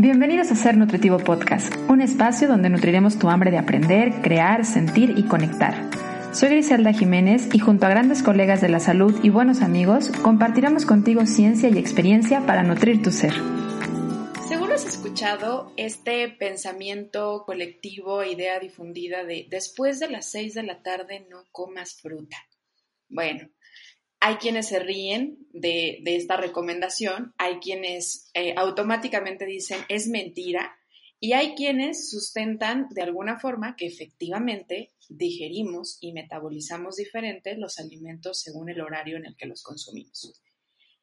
Bienvenidos a Ser Nutritivo Podcast, un espacio donde nutriremos tu hambre de aprender, crear, sentir y conectar. Soy Griselda Jiménez y junto a grandes colegas de la salud y buenos amigos, compartiremos contigo ciencia y experiencia para nutrir tu ser. Seguro has escuchado este pensamiento colectivo, idea difundida de después de las 6 de la tarde no comas fruta. Bueno, hay quienes se ríen de, esta recomendación, hay quienes eh, automáticamente dicen es mentira y hay quienes sustentan de alguna forma que efectivamente digerimos y metabolizamos diferente los alimentos según el horario en el que los consumimos.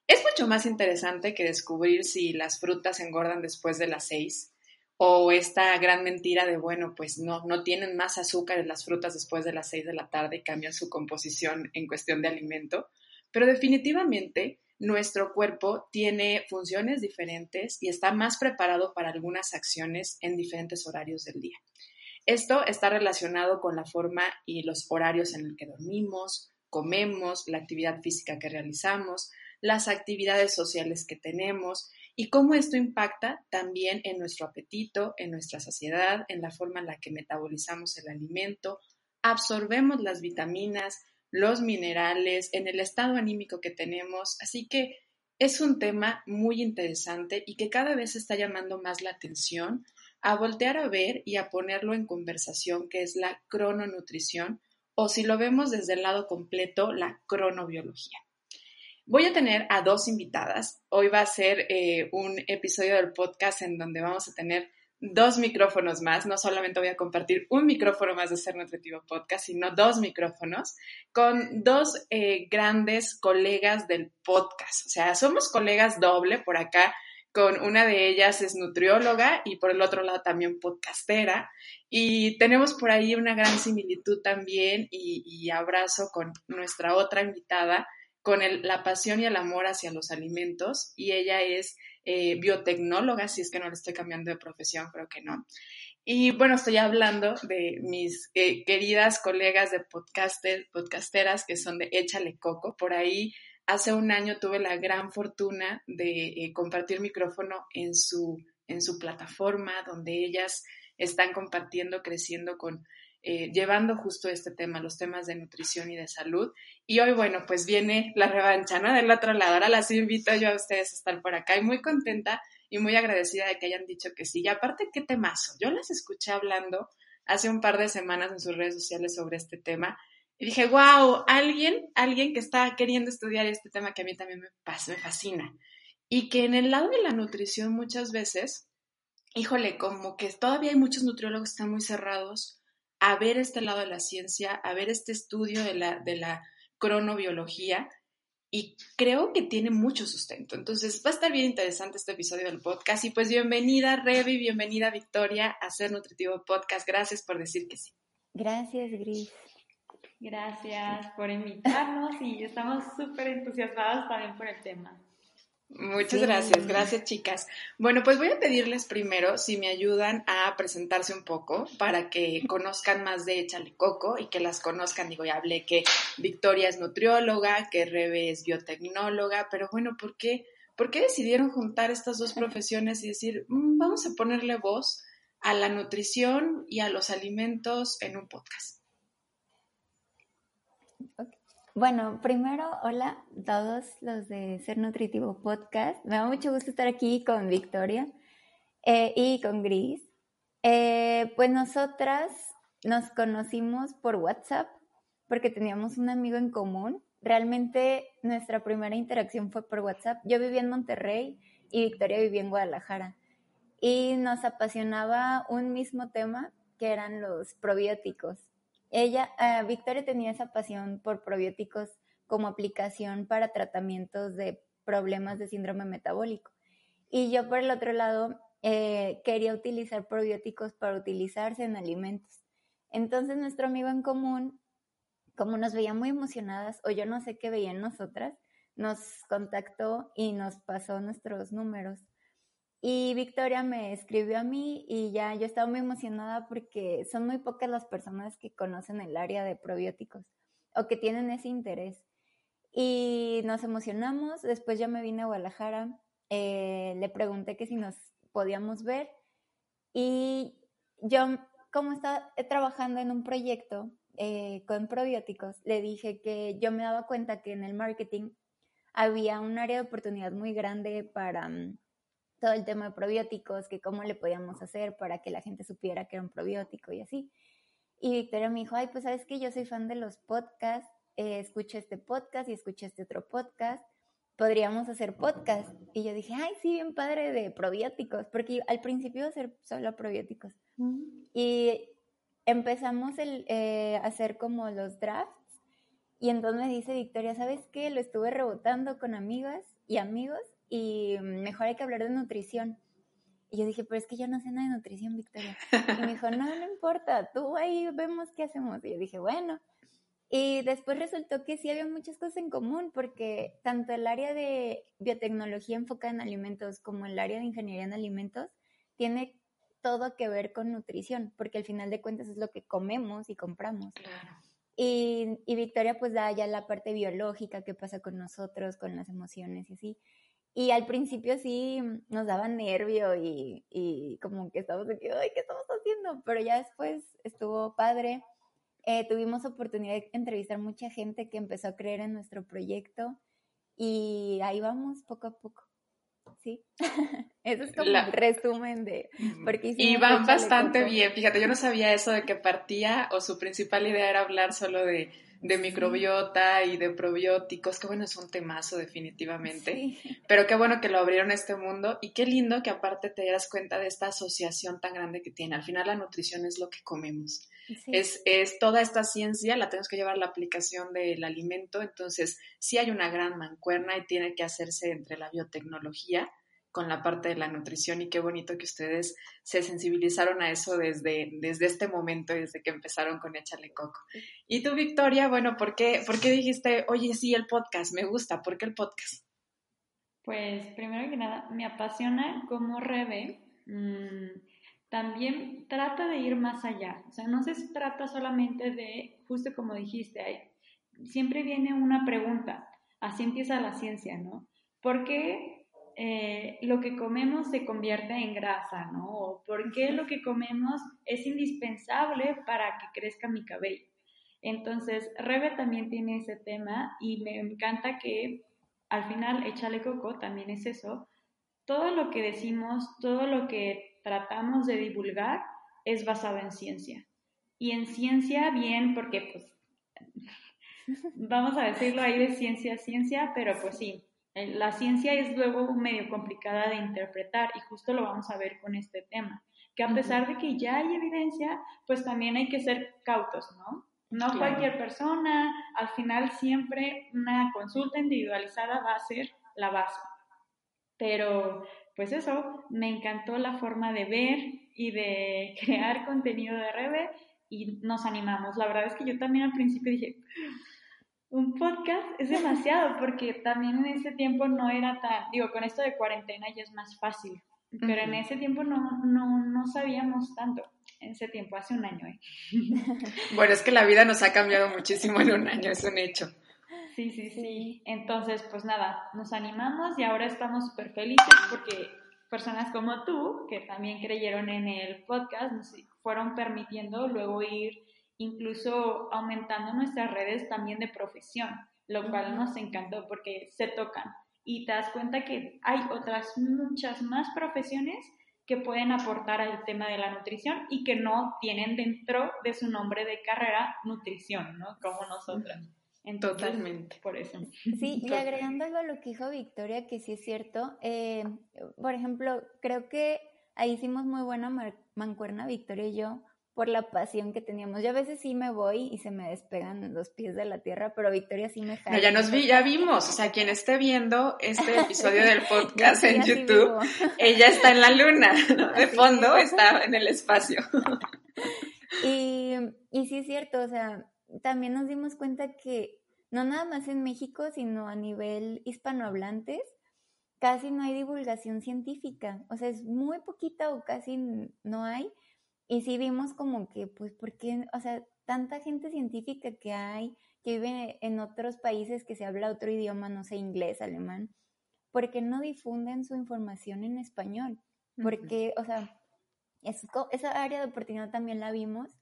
Es mucho más interesante que descubrir si las frutas engordan después de las seis o esta gran mentira de, bueno, pues no, no tienen más azúcar en las frutas después de las seis de la tarde cambian su composición en cuestión de alimento pero definitivamente nuestro cuerpo tiene funciones diferentes y está más preparado para algunas acciones en diferentes horarios del día. Esto está relacionado con la forma y los horarios en el que dormimos, comemos, la actividad física que realizamos, las actividades sociales que tenemos y cómo esto impacta también en nuestro apetito, en nuestra saciedad, en la forma en la que metabolizamos el alimento, absorbemos las vitaminas, los minerales, en el estado anímico que tenemos. Así que es un tema muy interesante y que cada vez está llamando más la atención a voltear a ver y a ponerlo en conversación, que es la crononutrición, o si lo vemos desde el lado completo, la cronobiología. Voy a tener a dos invitadas. Hoy va a ser eh, un episodio del podcast en donde vamos a tener dos micrófonos más. No solamente voy a compartir un micrófono más de Ser Nutritivo Podcast, sino dos micrófonos con dos eh, grandes colegas del podcast. O sea, somos colegas doble por acá. Con una de ellas es nutrióloga y por el otro lado también podcastera. Y tenemos por ahí una gran similitud también y, y abrazo con nuestra otra invitada, con la pasión y el amor hacia los alimentos. Y ella es eh, biotecnóloga, si es que no le estoy cambiando de profesión, creo que no. Y bueno, estoy hablando de mis eh, queridas colegas de podcaster, podcasteras que son de Échale Coco. Por ahí hace un año tuve la gran fortuna de eh, compartir micrófono en su, en su plataforma, donde ellas están compartiendo, creciendo con eh, llevando justo este tema, los temas de nutrición y de salud. Y hoy, bueno, pues viene la revancha, ¿no? Del otro lado. Ahora las invito yo a ustedes a estar por acá y muy contenta y muy agradecida de que hayan dicho que sí. Y aparte, qué temazo. Yo las escuché hablando hace un par de semanas en sus redes sociales sobre este tema. Y dije, wow, alguien, alguien que está queriendo estudiar este tema que a mí también me, me fascina. Y que en el lado de la nutrición muchas veces, híjole, como que todavía hay muchos nutriólogos que están muy cerrados a ver este lado de la ciencia, a ver este estudio de la, de la cronobiología y creo que tiene mucho sustento. Entonces va a estar bien interesante este episodio del podcast y pues bienvenida Revi, bienvenida Victoria a Ser Nutritivo Podcast. Gracias por decir que sí. Gracias, Gris. Gracias por invitarnos y estamos súper entusiasmados también por el tema. Muchas gracias, gracias chicas. Bueno, pues voy a pedirles primero si me ayudan a presentarse un poco para que conozcan más de Échale Coco y que las conozcan. Digo, ya hablé que Victoria es nutrióloga, que Rebe es biotecnóloga, pero bueno, ¿por qué, ¿por qué decidieron juntar estas dos profesiones y decir, mm, vamos a ponerle voz a la nutrición y a los alimentos en un podcast? Bueno, primero, hola a todos los de Ser Nutritivo Podcast. Me da mucho gusto estar aquí con Victoria eh, y con Gris. Eh, pues nosotras nos conocimos por WhatsApp porque teníamos un amigo en común. Realmente nuestra primera interacción fue por WhatsApp. Yo vivía en Monterrey y Victoria vivía en Guadalajara. Y nos apasionaba un mismo tema que eran los probióticos ella, eh, Victoria tenía esa pasión por probióticos como aplicación para tratamientos de problemas de síndrome metabólico. Y yo por el otro lado eh, quería utilizar probióticos para utilizarse en alimentos. Entonces nuestro amigo en común, como nos veía muy emocionadas, o yo no sé qué veía en nosotras, nos contactó y nos pasó nuestros números. Y Victoria me escribió a mí y ya yo estaba muy emocionada porque son muy pocas las personas que conocen el área de probióticos o que tienen ese interés. Y nos emocionamos, después ya me vine a Guadalajara, eh, le pregunté que si nos podíamos ver. Y yo, como estaba trabajando en un proyecto eh, con probióticos, le dije que yo me daba cuenta que en el marketing había un área de oportunidad muy grande para mm, todo el tema de probióticos, que cómo le podíamos hacer para que la gente supiera que era un probiótico y así. Y Victoria me dijo, ay, pues sabes que yo soy fan de los podcasts, eh, escucho este podcast y escucho este otro podcast, podríamos hacer podcast. Y yo dije, ay, sí, bien padre de probióticos, porque al principio iba a ser solo probióticos. Mm. Y empezamos el, eh, a hacer como los drafts. Y entonces me dice Victoria, ¿sabes qué? Lo estuve rebotando con amigas y amigos y mejor hay que hablar de nutrición. Y yo dije, pero es que yo no sé nada de nutrición, Victoria. Y me dijo, no, no importa, tú ahí vemos qué hacemos. Y yo dije, bueno. Y después resultó que sí había muchas cosas en común, porque tanto el área de biotecnología enfocada en alimentos como el área de ingeniería en alimentos tiene todo que ver con nutrición, porque al final de cuentas es lo que comemos y compramos. Y, y Victoria pues da ya la parte biológica, qué pasa con nosotros, con las emociones y así. Y al principio sí nos daba nervio y, y como que estábamos aquí, ay, ¿qué estamos haciendo? Pero ya después estuvo padre. Eh, tuvimos oportunidad de entrevistar mucha gente que empezó a creer en nuestro proyecto y ahí vamos poco a poco. Sí, eso es como el resumen de... Porque y van bastante bien, fíjate, yo no sabía eso de que partía o su principal idea era hablar solo de de microbiota y de probióticos, que bueno, es un temazo definitivamente, pero qué bueno que lo abrieron este mundo y qué lindo que aparte te das cuenta de esta asociación tan grande que tiene. Al final la nutrición es lo que comemos. Es, es toda esta ciencia, la tenemos que llevar a la aplicación del alimento, entonces sí hay una gran mancuerna y tiene que hacerse entre la biotecnología con la parte de la nutrición y qué bonito que ustedes se sensibilizaron a eso desde, desde este momento, desde que empezaron con Échale Coco. Y tú, Victoria, bueno, ¿por qué, ¿por qué dijiste, oye, sí, el podcast, me gusta, ¿por qué el podcast? Pues primero que nada, me apasiona cómo Rebe mm, también trata de ir más allá. O sea, no se trata solamente de, justo como dijiste, hay, siempre viene una pregunta, así empieza la ciencia, ¿no? ¿Por qué eh, lo que comemos se convierte en grasa, ¿no? O por qué lo que comemos es indispensable para que crezca mi cabello. Entonces, Rebe también tiene ese tema y me encanta que al final Échale Coco también es eso. Todo lo que decimos, todo lo que tratamos de divulgar es basado en ciencia. Y en ciencia bien, porque pues vamos a decirlo ahí de ciencia a ciencia, pero pues sí, la ciencia es luego medio complicada de interpretar y justo lo vamos a ver con este tema, que a pesar de que ya hay evidencia, pues también hay que ser cautos, ¿no? No cualquier persona, al final siempre una consulta individualizada va a ser la base. Pero, pues eso, me encantó la forma de ver y de crear contenido de Rebe y nos animamos. La verdad es que yo también al principio dije, un podcast es demasiado porque también en ese tiempo no era tan, digo, con esto de cuarentena ya es más fácil, pero en ese tiempo no, no, no sabíamos tanto, en ese tiempo, hace un año. ¿eh? bueno, es que la vida nos ha cambiado muchísimo en un año, es un hecho. Sí, sí, sí. Entonces, pues nada, nos animamos y ahora estamos súper felices porque personas como tú, que también creyeron en el podcast, nos fueron permitiendo luego ir incluso aumentando nuestras redes también de profesión, lo cual nos encantó porque se tocan y te das cuenta que hay otras muchas más profesiones que pueden aportar al tema de la nutrición y que no tienen dentro de su nombre de carrera nutrición, ¿no? Como nosotras. Totalmente. Por eso. Sí, y agregando algo a lo que dijo Victoria, que sí es cierto, eh, por ejemplo, creo que ahí hicimos muy buena mancuerna, Victoria y yo, por la pasión que teníamos. Yo a veces sí me voy y se me despegan los pies de la tierra, pero Victoria sí me jala. ya nos vi, ya vimos, o sea, quien esté viendo este episodio del podcast en YouTube, ella está en la luna, De fondo está en el espacio. Y, y sí es cierto, o sea, también nos dimos cuenta que no nada más en México, sino a nivel hispanohablantes, casi no hay divulgación científica, o sea, es muy poquita o casi no hay, y sí vimos como que, pues, porque, o sea, tanta gente científica que hay, que vive en otros países que se habla otro idioma, no sé, inglés, alemán, ¿por qué no difunden su información en español? porque, o sea, esa área de oportunidad también la vimos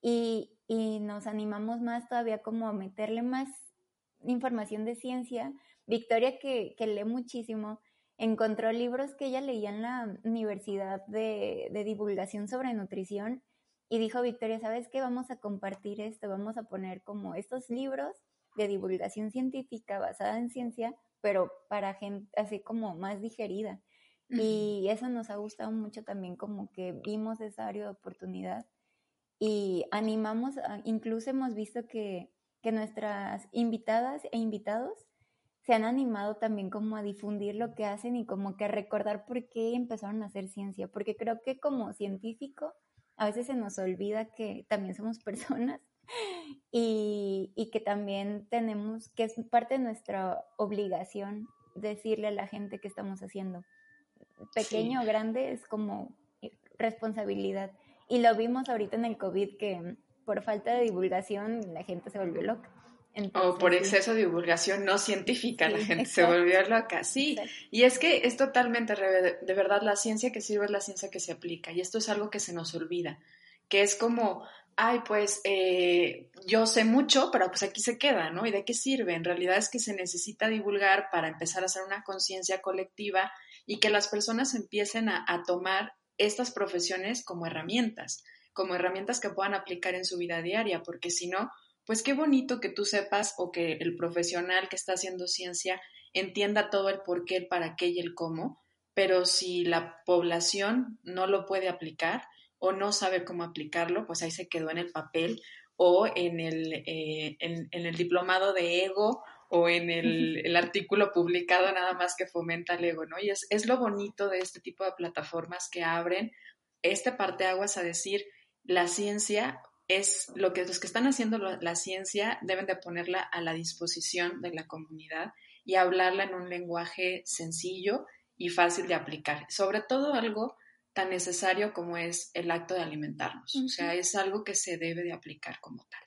y, y nos animamos más todavía como a meterle más información de ciencia. Victoria, que, que lee muchísimo, encontró libros que ella leía en la universidad de, de, divulgación sobre nutrición y dijo, Victoria, ¿sabes qué? Vamos a compartir esto, vamos a poner como estos libros de divulgación científica basada en ciencia, pero para gente así como más digerida. Y eso nos ha gustado mucho también, como que vimos esa área de oportunidad y animamos, incluso hemos visto que, que nuestras invitadas e invitados se han animado también como a difundir lo que hacen y como que a recordar por qué empezaron a hacer ciencia, porque creo que como científico a veces se nos olvida que también somos personas y, y que también tenemos, que es parte de nuestra obligación decirle a la gente que estamos haciendo. Pequeño o grande es como responsabilidad. Y lo vimos ahorita en el COVID que por falta de divulgación la gente se volvió loca o por exceso de divulgación no científica, la gente se volvió loca. Sí, y es que es totalmente de, verdad la ciencia que sirve es la ciencia que se aplica, y esto es algo que se nos olvida, que es como, ay, pues eh, yo sé mucho, pero pues aquí se queda, ¿no? ¿Y de qué sirve? En realidad es que se necesita divulgar para empezar a hacer una conciencia colectiva y que las personas empiecen a tomar estas profesiones como herramientas, como herramientas que puedan aplicar en su vida diaria, porque si no, pues qué bonito que tú sepas o que el profesional que está haciendo ciencia entienda todo el por qué, el para qué y el cómo, pero si la población no lo puede aplicar o no sabe cómo aplicarlo, pues ahí se quedó en el papel o en el, eh, en, el diplomado de ego o en el, artículo publicado nada más que fomenta el ego, ¿no? Y es, es lo bonito de este tipo de plataformas que abren este parteaguas a decir, la ciencia es lo que los que están haciendo la ciencia deben de ponerla a la disposición de la comunidad y hablarla en un lenguaje sencillo y fácil de aplicar. Sobre todo algo tan necesario como es el acto de alimentarnos. O sea, es algo que se debe de aplicar como tal.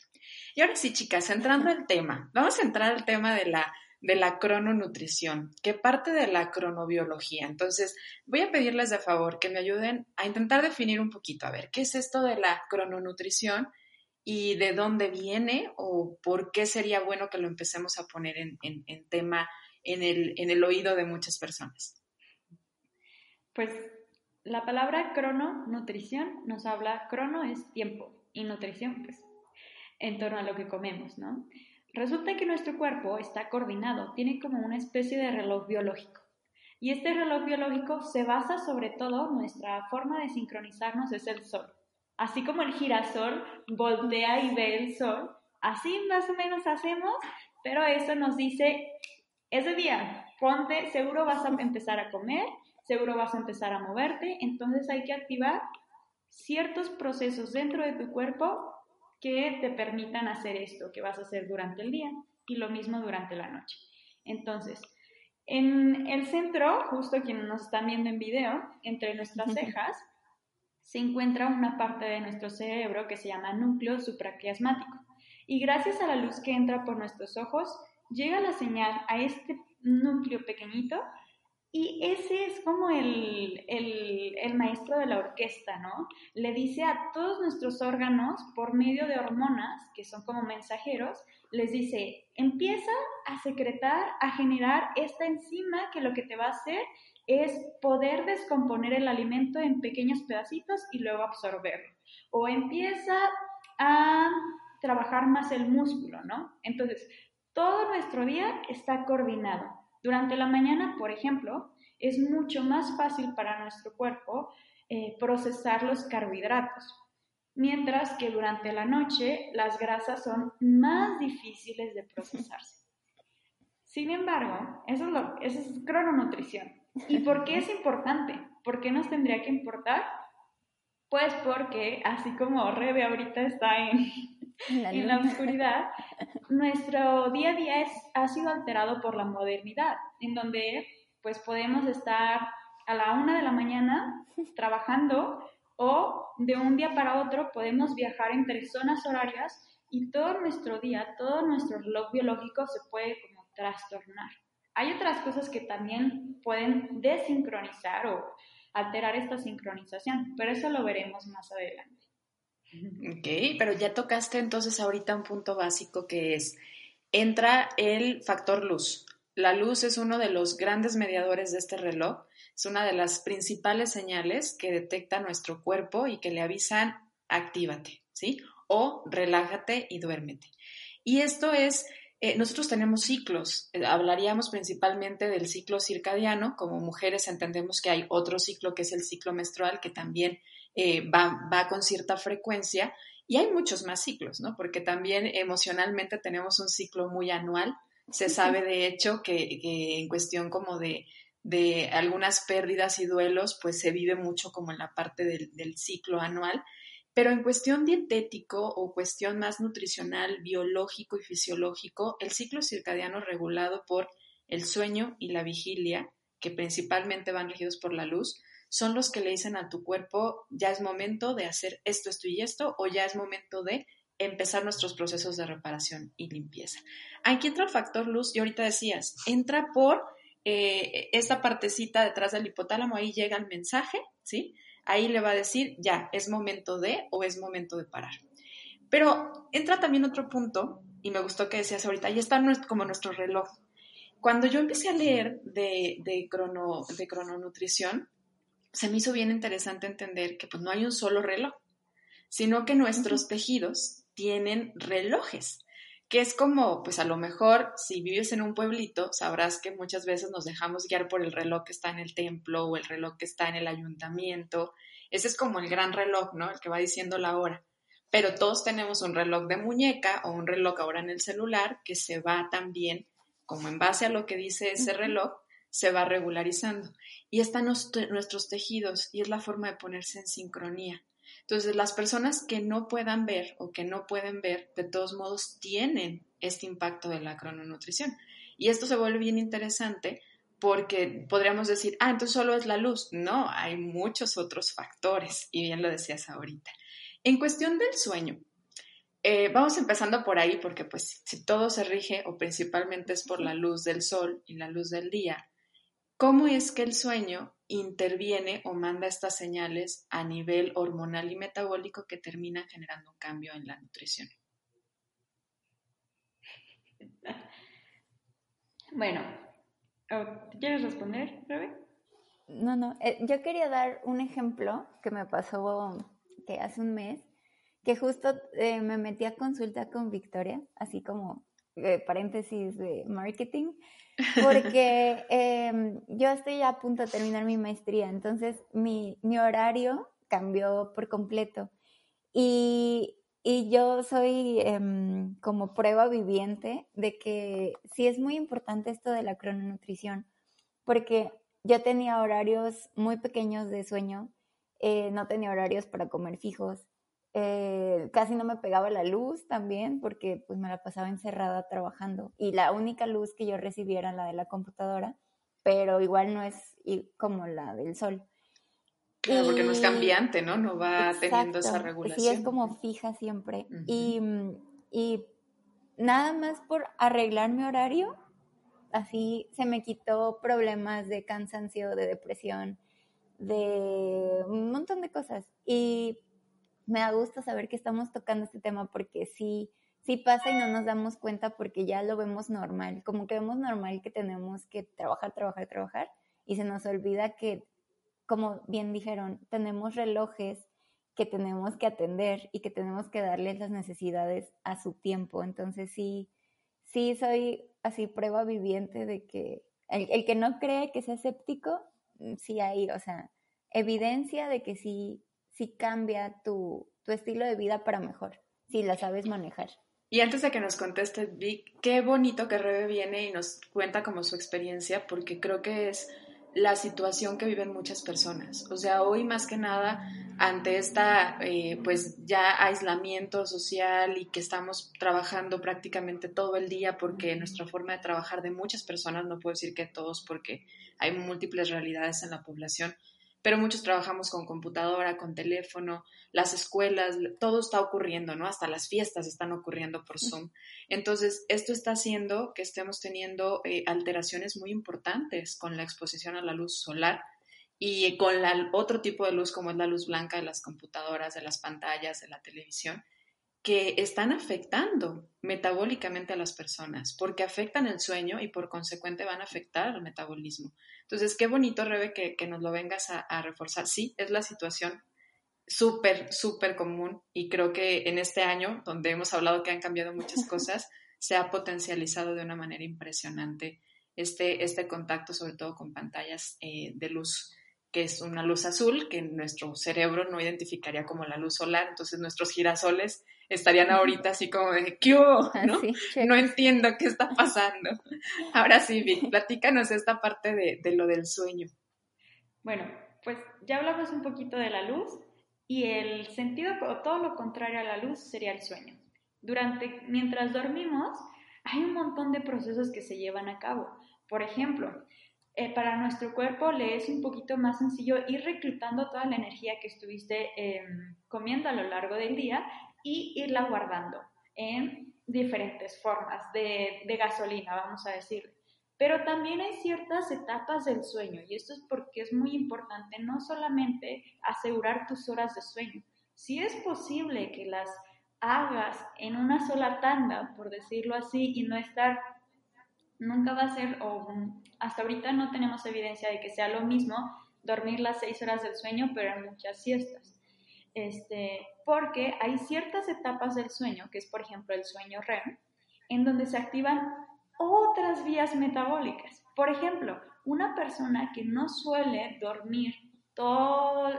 Y ahora sí, chicas, entrando al tema, vamos a entrar al tema de la de la crononutrición, que parte de la cronobiología. Entonces, voy a pedirles de favor que me ayuden a intentar definir un poquito, a ver, ¿qué es esto de la crononutrición y de dónde viene o por qué sería bueno que lo empecemos a poner en, tema en el, en el oído de muchas personas? Pues la palabra crononutrición nos habla, crono es tiempo y nutrición, pues, en torno a lo que comemos, ¿no? Resulta que nuestro cuerpo está coordinado, tiene como una especie de reloj biológico. Y este reloj biológico se basa sobre todo, nuestra forma de sincronizarnos es el sol. Así como el girasol voltea y ve el sol, así más o menos hacemos, pero eso nos dice, ese día, ponte, seguro vas a empezar a comer, seguro vas a empezar a moverte, entonces hay que activar ciertos procesos dentro de tu cuerpo que te permitan hacer esto que vas a hacer durante el día y lo mismo durante la noche. Entonces, en el centro, justo quienes nos están viendo en video, entre nuestras cejas, se encuentra una parte de nuestro cerebro que se llama núcleo supraquiasmático. Y gracias a la luz que entra por nuestros ojos, llega la señal a este núcleo pequeñito y ese es como el, maestro de la orquesta, ¿no? Le dice a todos nuestros órganos, por medio de hormonas, que son como mensajeros, les dice, empieza a secretar, a generar esta enzima que lo que te va a hacer es poder descomponer el alimento en pequeños pedacitos y luego absorberlo. O empieza a trabajar más el músculo, ¿no? Entonces, todo nuestro día está coordinado. Durante la mañana, por ejemplo, es mucho más fácil para nuestro cuerpo eh, procesar los carbohidratos, mientras que durante la noche las grasas son más difíciles de procesarse. Sin embargo, eso es, lo, eso es crononutrición. ¿Y por qué es importante? ¿Por qué nos tendría que importar? Pues porque, así como Rebe ahorita está en, en la oscuridad, nuestro día a día es, ha sido alterado por la modernidad, en donde pues podemos estar a la una de la mañana trabajando o de un día para otro podemos viajar entre zonas horarias y todo nuestro día, todo nuestro reloj biológico se puede como trastornar. Hay otras cosas que también pueden desincronizar o alterar esta sincronización, pero eso lo veremos más adelante. Ok, pero ya tocaste entonces ahorita un punto básico que es, entra el factor luz. La luz es uno de los grandes mediadores de este reloj, es una de las principales señales que detecta nuestro cuerpo y que le avisan, actívate, ¿sí? O relájate y duérmete. Y esto es, eh, nosotros tenemos ciclos, eh, hablaríamos principalmente del ciclo circadiano, como mujeres entendemos que hay otro ciclo que es el ciclo menstrual, que también eh, va, va con cierta frecuencia, y hay muchos más ciclos, ¿no? Porque también emocionalmente tenemos un ciclo muy anual. Se sabe, de hecho, que, en cuestión como de, de, algunas pérdidas y duelos, pues se vive mucho como en la parte del, del ciclo anual. Pero en cuestión dietético o cuestión más nutricional, biológico y fisiológico, el ciclo circadiano regulado por el sueño y la vigilia, que principalmente van regidos por la luz, son los que le dicen a tu cuerpo, ya es momento de hacer esto, esto y esto, o ya es momento de empezar nuestros procesos de reparación y limpieza. Aquí entra el factor luz y ahorita decías, entra por eh, esta partecita detrás del hipotálamo, ahí llega el mensaje, ¿sí? Ahí le va a decir, ya, es momento de o es momento de parar. Pero entra también otro punto, y me gustó que decías ahorita, ahí está como nuestro reloj. Cuando yo empecé a leer de, de, crono, de crononutrición, se me hizo bien interesante entender que pues no hay un solo reloj, sino que nuestros tejidos tienen relojes, que es como, pues a lo mejor si vives en un pueblito, sabrás que muchas veces nos dejamos guiar por el reloj que está en el templo o el reloj que está en el ayuntamiento. Ese es como el gran reloj, ¿no? El que va diciendo la hora. Pero todos tenemos un reloj de muñeca o un reloj ahora en el celular que se va también, como en base a lo que dice ese reloj, se va regularizando. Y están nuestros tejidos y es la forma de ponerse en sincronía. Entonces, las personas que no puedan ver o que no pueden ver, de todos modos, tienen este impacto de la crononutrición. Y esto se vuelve bien interesante porque podríamos decir, ah, entonces solo es la luz. No, hay muchos otros factores, y bien lo decías ahorita. En cuestión del sueño, eh, vamos empezando por ahí porque pues si todo se rige o principalmente es por la luz del sol y la luz del día, ¿Cómo es que el sueño interviene o manda estas señales a nivel hormonal y metabólico que termina generando un cambio en la nutrición? Bueno, ¿quieres responder, Rebe? No, no, eh, yo quería dar un ejemplo que me pasó que hace un mes, que justo eh, me metí a consulta con Victoria, así como eh, paréntesis de marketing, porque em, yo estoy a punto de terminar mi maestría, entonces mi, horario cambió por completo. Y, yo soy em, como prueba viviente de que sí es muy importante esto de la crononutrición, porque yo tenía horarios muy pequeños de sueño, eh, no tenía horarios para comer fijos, eh, casi no me pegaba la luz también porque pues me la pasaba encerrada trabajando y la única luz que yo recibía era la de la computadora, pero igual no es como la del sol. Claro, porque no es cambiante, ¿no? No va teniendo esa regulación. Sí, es como fija siempre. y, y nada más por arreglar mi horario, así se me quitó problemas de cansancio, de depresión, de un montón de cosas. Y me da gusto saber que estamos tocando este tema porque sí, sí pasa y no nos damos cuenta porque ya lo vemos normal, como que vemos normal que tenemos que trabajar, trabajar, trabajar y se nos olvida que, como bien dijeron, tenemos relojes que tenemos que atender y que tenemos que darles las necesidades a su tiempo. Entonces sí, sí soy así prueba viviente de que el, el que no cree que sea escéptico, sí hay, o sea, evidencia de que sí si cambia tu, estilo de vida para mejor, si la sabes manejar. Y antes de que nos conteste Vic, qué bonito que Rebe viene y nos cuenta como su experiencia, porque creo que es la situación que viven muchas personas. O sea, hoy más que nada, ante esta, eh, pues ya aislamiento social y que estamos trabajando prácticamente todo el día porque nuestra forma de trabajar de muchas personas, no puedo decir que todos porque hay múltiples realidades en la población, pero muchos trabajamos con computadora, con teléfono, las escuelas, todo está ocurriendo, ¿no? Hasta las fiestas están ocurriendo por Zoom. Entonces, esto está haciendo que estemos teniendo eh, alteraciones muy importantes con la exposición a la luz solar y con la, otro tipo de luz como es la luz blanca de las computadoras, de las pantallas, de la televisión, que están afectando metabólicamente a las personas, porque afectan el sueño y por consecuente van a afectar al metabolismo. Entonces, qué bonito, Rebe, que, nos lo vengas a, a, reforzar. Sí, es la situación súper, súper común y creo que en este año, donde hemos hablado que han cambiado muchas cosas, se ha potencializado de una manera impresionante este, este contacto, sobre todo con pantallas eh, de luz que es una luz azul que nuestro cerebro no identificaría como la luz solar, entonces nuestros girasoles estarían ahorita así como de ¿qué ¿no? no entiendo qué está pasando. Ahora sí, Vic, platícanos esta parte de, de lo del sueño. Bueno, pues ya hablamos un poquito de la luz y el sentido, o todo lo contrario a la luz, sería el sueño. Durante, mientras dormimos, hay un montón de procesos que se llevan a cabo. Por ejemplo, eh, para nuestro cuerpo le es un poquito más sencillo ir reclutando toda la energía que estuviste em, comiendo a lo largo del día y irla guardando en diferentes formas de, de gasolina, vamos a decir. Pero también hay ciertas etapas del sueño y esto es porque es muy importante no solamente asegurar tus horas de sueño, si es posible que las hagas en una sola tanda, por decirlo así, y no estar nunca va a ser, o hasta ahorita no tenemos evidencia de que sea lo mismo dormir las seis horas del sueño, pero en muchas siestas. Este, porque hay ciertas etapas del sueño, que es por ejemplo el sueño REM, en donde se activan otras vías metabólicas. Por ejemplo, una persona que no suele dormir todo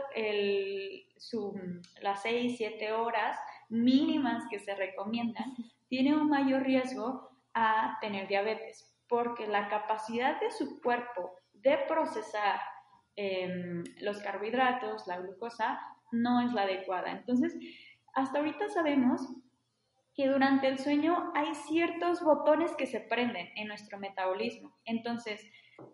las seis, siete horas mínimas que se recomiendan, tiene un mayor riesgo a tener diabetes, porque la capacidad de su cuerpo de procesar em, los carbohidratos, la glucosa, no es la adecuada. Entonces, hasta ahorita sabemos que durante el sueño hay ciertos botones que se prenden en nuestro metabolismo. Entonces,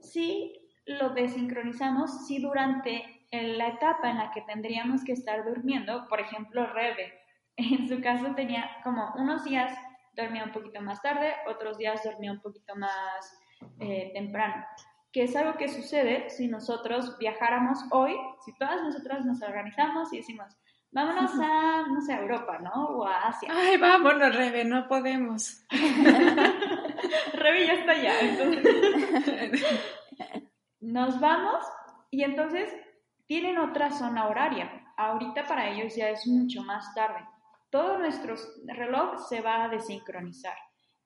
si lo desincronizamos, si durante la etapa en la que tendríamos que estar durmiendo, por ejemplo, Rebe, en su caso tenía como unos días dormía un poquito más tarde, otros días dormía un poquito más eh, temprano. Que es algo que sucede si nosotros viajáramos hoy, si todas nosotras nos organizamos y decimos, vámonos a, no sé, a Europa, ¿no? O a Asia. Ay, vámonos, Rebe, no podemos. Rebe ya está allá, entonces. Nos vamos y entonces tienen otra zona horaria. Ahorita para ellos ya es mucho más tarde todo nuestro reloj se va a desincronizar.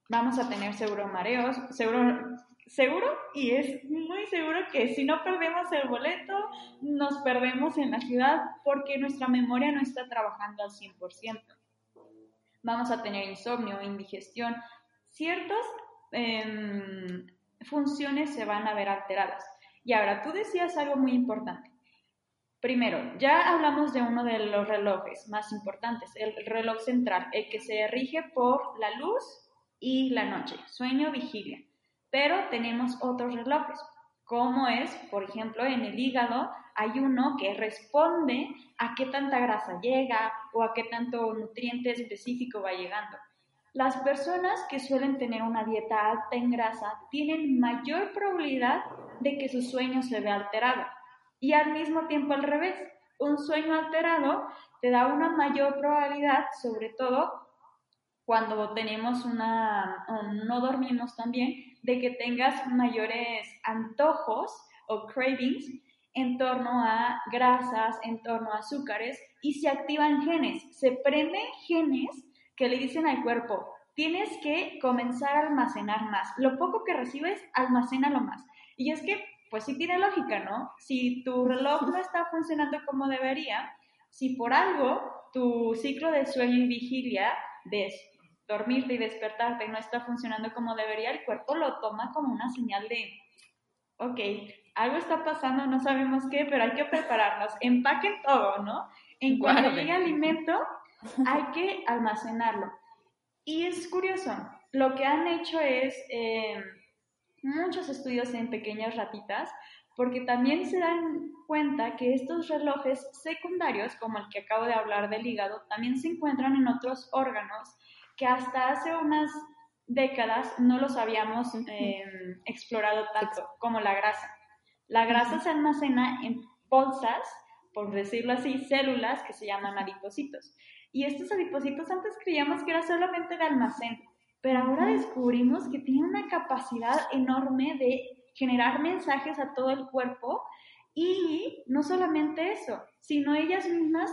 Vamos a tener seguro mareos, seguro, seguro y es muy seguro que si no perdemos el boleto, nos perdemos en la ciudad porque nuestra memoria no está trabajando al 100%. Vamos a tener insomnio, indigestión, ciertas em, funciones se van a ver alteradas. Y ahora, tú decías algo muy importante. Primero, ya hablamos de uno de los relojes más importantes, el reloj central, el que se rige por la luz y la noche, sueño, vigilia. Pero tenemos otros relojes, como es, por ejemplo, en el hígado hay uno que responde a qué tanta grasa llega o a qué tanto nutriente específico va llegando. Las personas que suelen tener una dieta alta en grasa tienen mayor probabilidad de que su sueño se vea alterado y al mismo tiempo al revés. Un sueño alterado te da una mayor probabilidad, sobre todo cuando tenemos una, o no dormimos también, de que tengas mayores antojos o cravings en torno a grasas, en torno a azúcares, y se activan genes, se prenden genes que le dicen al cuerpo, tienes que comenzar a almacenar más. Lo poco que recibes, almacénalo más. Y es que pues sí tiene lógica, ¿no? Si tu reloj no está funcionando como debería, si por algo tu ciclo de sueño y vigilia, de dormirte y despertarte no está funcionando como debería, el cuerpo lo toma como una señal de, ok, algo está pasando, no sabemos qué, pero hay que prepararnos, empaquen todo, ¿no? En cuanto llegue alimento, hay que almacenarlo. Y es curioso, lo que han hecho es... Eh, muchos estudios en pequeñas ratitas, porque también se dan cuenta que estos relojes secundarios, como el que acabo de hablar del hígado, también se encuentran en otros órganos que hasta hace unas décadas no los habíamos em, explorado tanto como la grasa. La grasa se almacena en bolsas, por decirlo así, células que se llaman adipocitos. Y estos adipocitos antes creíamos que era solamente de almacén, pero ahora descubrimos que tienen una capacidad enorme de generar mensajes a todo el cuerpo. Y no solamente eso, sino ellas mismas,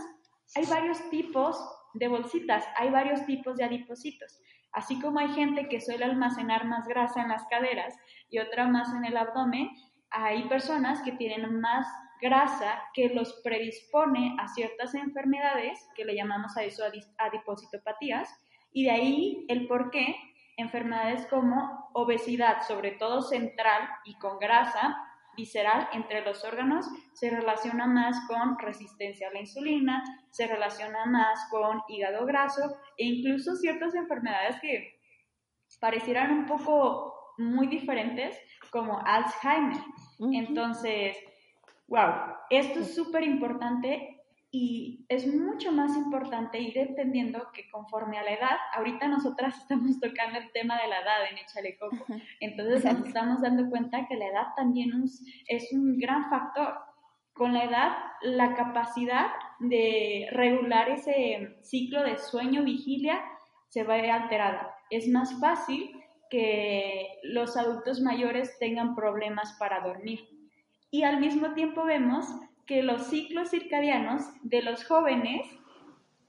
hay varios tipos de bolsitas, hay varios tipos de adipocitos. Así como hay gente que suele almacenar más grasa en las caderas y otra más en el abdomen, hay personas que tienen más grasa que los predispone a ciertas enfermedades que le llamamos a eso adipositopatías y de ahí el por qué enfermedades como obesidad, sobre todo central y con grasa visceral entre los órganos, se relaciona más con resistencia a la insulina, se relaciona más con hígado graso e incluso ciertas enfermedades que parecieran un poco muy diferentes como Alzheimer. Entonces, wow, esto es súper importante y es mucho más importante ir entendiendo que conforme a la edad, ahorita nosotras estamos tocando el tema de la edad en Échale Coco, entonces nos estamos dando cuenta que la edad también es un gran factor. Con la edad, la capacidad de regular ese ciclo de sueño-vigilia se va alterada. Es más fácil que los adultos mayores tengan problemas para dormir. Y al mismo tiempo vemos que los ciclos circadianos de los jóvenes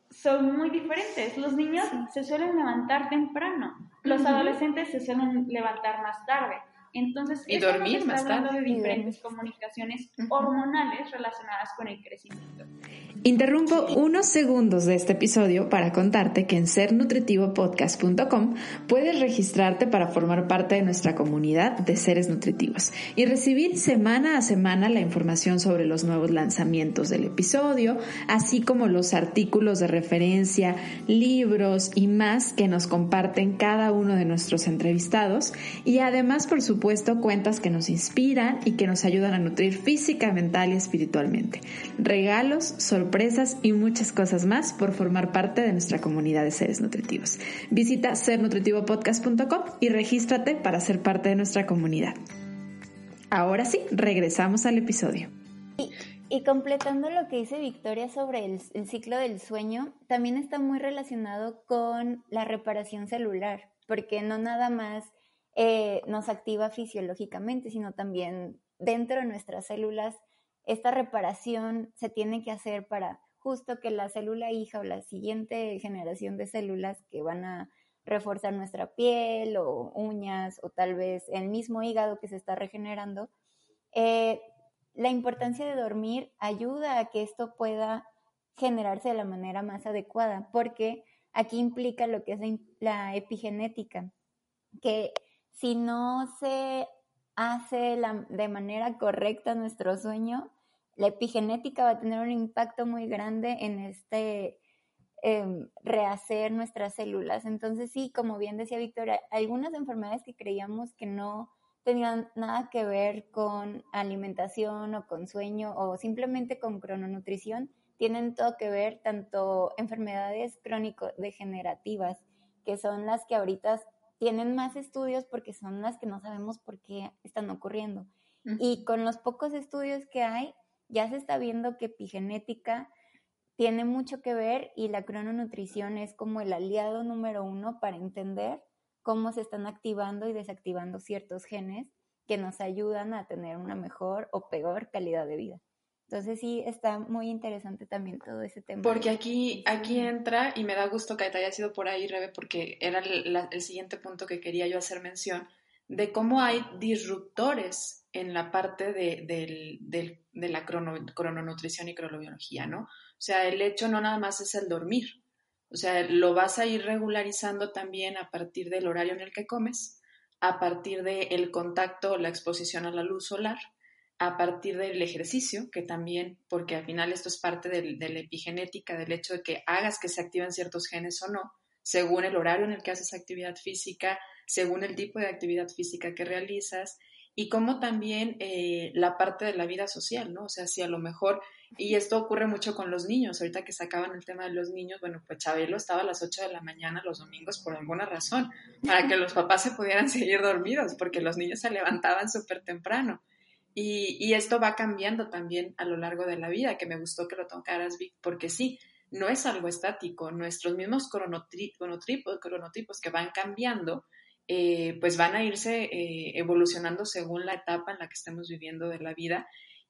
son muy diferentes. Los niños se suelen levantar temprano, los adolescentes se suelen levantar más tarde. Entonces, y dormir más tarde. de diferentes comunicaciones hormonales relacionadas con el crecimiento. Interrumpo unos segundos de este episodio para contarte que en sernutritivopodcast.com puedes registrarte para formar parte de nuestra comunidad de seres nutritivos y recibir semana a semana la información sobre los nuevos lanzamientos del episodio, así como los artículos de referencia, libros y más que nos comparten cada uno de nuestros entrevistados y además, por supuesto, cuentas que nos inspiran y que nos ayudan a nutrir física, mental y espiritualmente. Regalos, sorpresas, y muchas cosas más por formar parte de nuestra comunidad de seres nutritivos. Visita sernutritivopodcast.com y regístrate para ser parte de nuestra comunidad. Ahora sí, regresamos al episodio. Y, completando lo que dice Victoria sobre el, ciclo del sueño, también está muy relacionado con la reparación celular, porque no nada más eh, nos activa fisiológicamente, sino también dentro de nuestras células esta reparación se tiene que hacer para justo que la célula hija o la siguiente generación de células que van a reforzar nuestra piel o uñas o tal vez el mismo hígado que se está regenerando, eh, la importancia de dormir ayuda a que esto pueda generarse de la manera más adecuada, porque aquí implica lo que es la epigenética, que si no se hace de manera correcta nuestro sueño, la epigenética va a tener un impacto muy grande en este em, rehacer nuestras células. Entonces sí, como bien decía Victoria, algunas enfermedades que creíamos que no tenían nada que ver con alimentación o con sueño o simplemente con crononutrición, tienen todo que ver tanto enfermedades crónico-degenerativas, que son las que ahorita tienen más estudios porque son las que no sabemos por qué están ocurriendo. Y con los pocos estudios que hay, ya se está viendo que epigenética tiene mucho que ver y la crononutrición es como el aliado número uno para entender cómo se están activando y desactivando ciertos genes que nos ayudan a tener una mejor o peor calidad de vida. Entonces sí, está muy interesante también todo ese tema. Porque aquí, aquí entra, y me da gusto que te haya sido por ahí, Rebe, porque era el, el siguiente punto que quería yo hacer mención, de cómo hay disruptores en la parte de, la crononutrición y cronobiología, ¿no? O sea, el hecho no nada más es el dormir, o sea, lo vas a ir regularizando también a partir del horario en el que comes, a partir del contacto, la exposición a la luz solar, a partir del ejercicio, que también, porque al final esto es parte de la epigenética, del hecho de que hagas que se activen ciertos genes o no, según el horario en el que haces actividad física, según el tipo de actividad física que realizas y como también eh, la parte de la vida social, ¿no? O sea, si a lo mejor, y esto ocurre mucho con los niños, ahorita que sacaban el tema de los niños, bueno, pues Chabelo estaba a las 8 de la mañana los domingos por alguna razón, para que los papás se pudieran seguir dormidos, porque los niños se levantaban súper temprano. Y, y, esto va cambiando también a lo largo de la vida, que me gustó que lo tocaras, Vic, porque sí, no es algo estático. Nuestros mismos cronotipos, cronotipos que van cambiando, eh, pues van a irse eh, evolucionando según la etapa en la que estemos viviendo de la vida.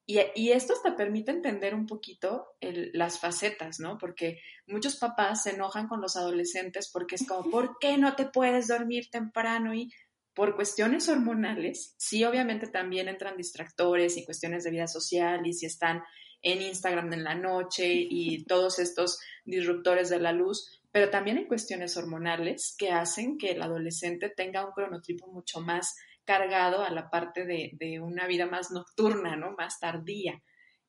Y, y esto hasta permite entender un poquito las facetas, ¿no? Porque muchos papás se enojan con los adolescentes porque es como, ¿por qué no te puedes dormir temprano? Y por cuestiones hormonales, sí, obviamente también entran distractores y cuestiones de vida social y si están en Instagram en la noche y todos estos disruptores de la luz, pero también hay cuestiones hormonales que hacen que el adolescente tenga un cronotipo mucho más cargado a la parte de, de una vida más nocturna, ¿no? Más tardía.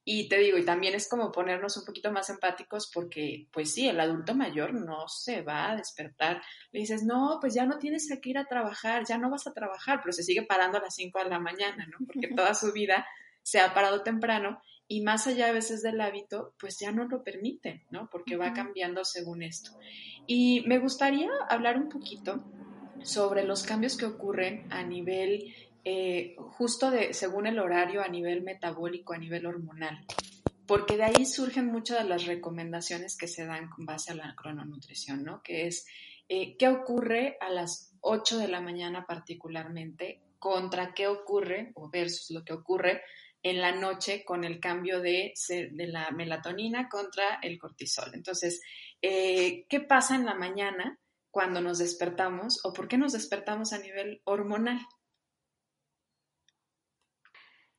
Y te digo, y también es como ponernos un poquito más empáticos porque, pues sí, el adulto mayor no se va a despertar. Le dices, no, pues ya no tienes que ir a trabajar, ya no vas a trabajar, pero se sigue parando a las 5 de la mañana, ¿no? Porque toda su vida se ha parado temprano y más allá a veces del hábito, pues ya no lo permite, ¿no? Porque va cambiando según esto. Y me gustaría hablar un poquito sobre los cambios que ocurren a nivel eh, justo de, según el horario, a nivel metabólico, a nivel hormonal, porque de ahí surgen muchas de las recomendaciones que se dan con base a la crononutrición, ¿no? Que es, eh, ¿qué ocurre a las 8 de la mañana particularmente contra qué ocurre o versus lo que ocurre en la noche con el cambio de, la melatonina contra el cortisol. Entonces, eh, ¿qué pasa en la mañana cuando nos despertamos o por qué nos despertamos a nivel hormonal?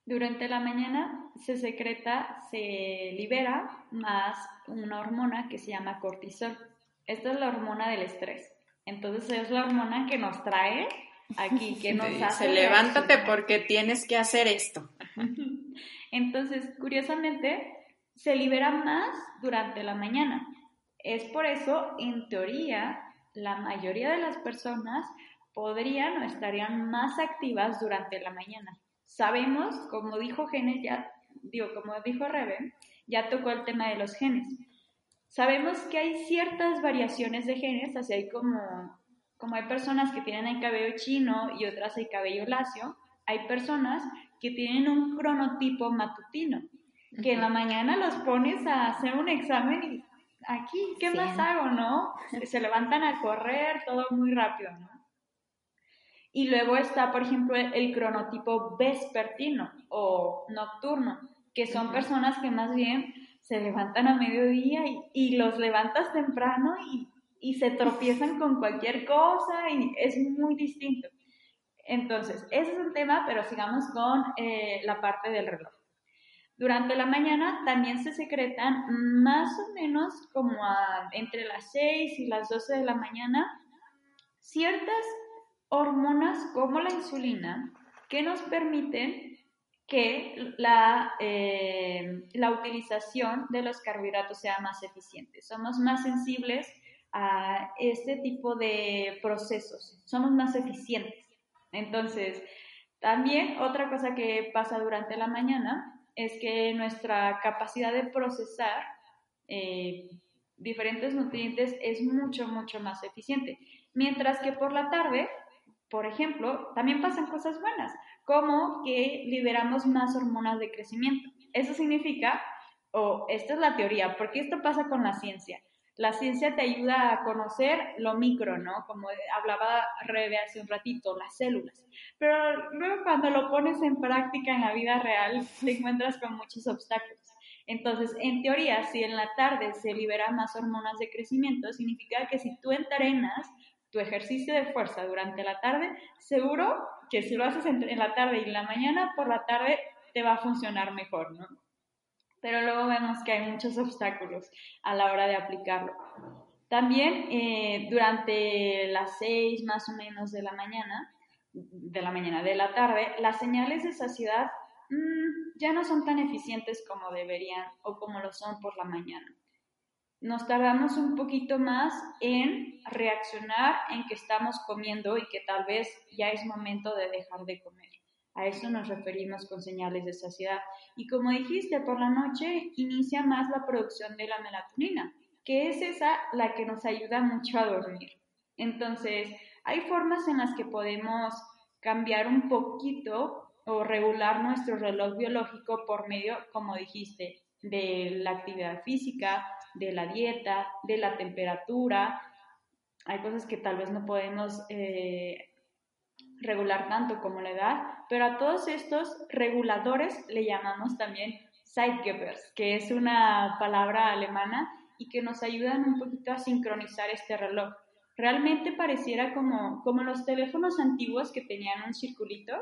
Durante la mañana se secreta, se libera más una hormona que se llama cortisol. Esta es la hormona del estrés. Entonces es la hormona que nos trae aquí, que nos hace... levántate porque tienes que hacer esto. Entonces, curiosamente, se libera más durante la mañana. Es por eso, en teoría, la mayoría de las personas podrían o estarían más activas durante la mañana. Sabemos, como dijo Genes, ya, digo, como dijo Rebe, ya tocó el tema de los genes. Sabemos que hay ciertas variaciones de genes, así hay como, como hay personas que tienen el cabello chino y otras el cabello lacio, hay personas que tienen un cronotipo matutino, que en la mañana los pones a hacer un examen y aquí, ¿qué más hago, no? Se levantan a correr, todo muy rápido, ¿no? Y luego está, por ejemplo, el cronotipo vespertino o nocturno, que son personas que más bien se levantan a mediodía y, los levantas temprano y, y, se tropiezan con cualquier cosa y es muy distinto. Entonces, ese es el tema, pero sigamos con eh, la parte del reloj. Durante la mañana también se secretan más o menos como entre las 6 y las 12 de la mañana ciertas hormonas como la insulina que nos permiten que la, eh, la utilización de los carbohidratos sea más eficiente. Somos más sensibles a este tipo de procesos, somos más eficientes. Entonces, también otra cosa que pasa durante la mañana es que nuestra capacidad de procesar eh, diferentes nutrientes es mucho, mucho más eficiente. Mientras que por la tarde por ejemplo, también pasan cosas buenas, como que liberamos más hormonas de crecimiento. Eso significa, o esta es la teoría, porque esto pasa con la ciencia. La ciencia te ayuda a conocer lo micro, ¿no? Como hablaba Rebe hace un ratito, las células. Pero luego cuando lo pones en práctica en la vida real, te encuentras con muchos obstáculos. Entonces, en teoría, si en la tarde se liberan más hormonas de crecimiento, significa que si tú entrenas tu ejercicio de fuerza durante la tarde, seguro que si lo haces en, la tarde y en la mañana, por la tarde te va a funcionar mejor, ¿no? Pero luego vemos que hay muchos obstáculos a la hora de aplicarlo. También eh, durante las seis más o menos de la mañana, de la mañana, de la tarde, las señales de saciedad mm, ya no son tan eficientes como deberían o como lo son por la mañana nos tardamos un poquito más en reaccionar en que estamos comiendo y que tal vez ya es momento de dejar de comer. A eso nos referimos con señales de saciedad. Y como dijiste, por la noche inicia más la producción de la melatonina, que es esa la que nos ayuda mucho a dormir. Entonces, hay formas en las que podemos cambiar un poquito o regular nuestro reloj biológico por medio, como dijiste, de la actividad física, de la dieta, de la temperatura. Hay cosas que tal vez no podemos eh, regular tanto como la edad, pero a todos estos reguladores le llamamos también Zeitgebers, que es una palabra alemana y que nos ayudan un poquito a sincronizar este reloj. Realmente pareciera como, como los teléfonos antiguos que tenían un circulito,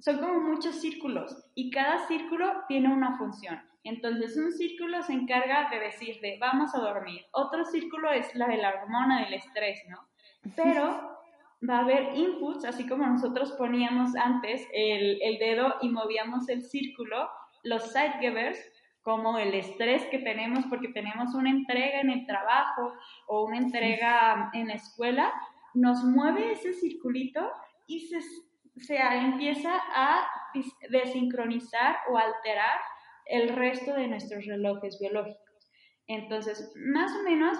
son como muchos círculos y cada círculo tiene una función. Entonces, un círculo se encarga de decir de vamos a dormir, otro círculo es la de la hormona del estrés, ¿no? Pero va a haber inputs, así como nosotros poníamos antes el, el dedo y movíamos el círculo, los sidegivers, como el estrés que tenemos porque tenemos una entrega en el trabajo o una entrega en la escuela, nos mueve ese circulito y se, se empieza a desincronizar o alterar el resto de nuestros relojes biológicos. Entonces, más o menos,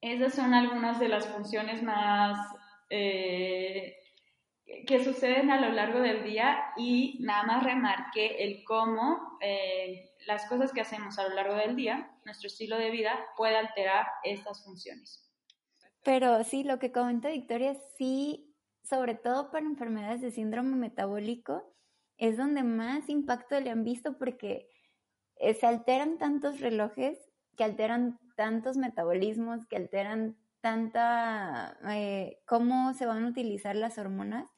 esas son algunas de las funciones más eh, que suceden a lo largo del día y nada más remarque el cómo eh, las cosas que hacemos a lo largo del día, nuestro estilo de vida, puede alterar estas funciones. Pero sí, lo que comenta Victoria, sí sobre todo para enfermedades de síndrome metabólico, es donde más impacto le han visto porque eh, se alteran tantos relojes, que alteran tantos metabolismos, que alteran tanta, eh, cómo se van a utilizar las hormonas,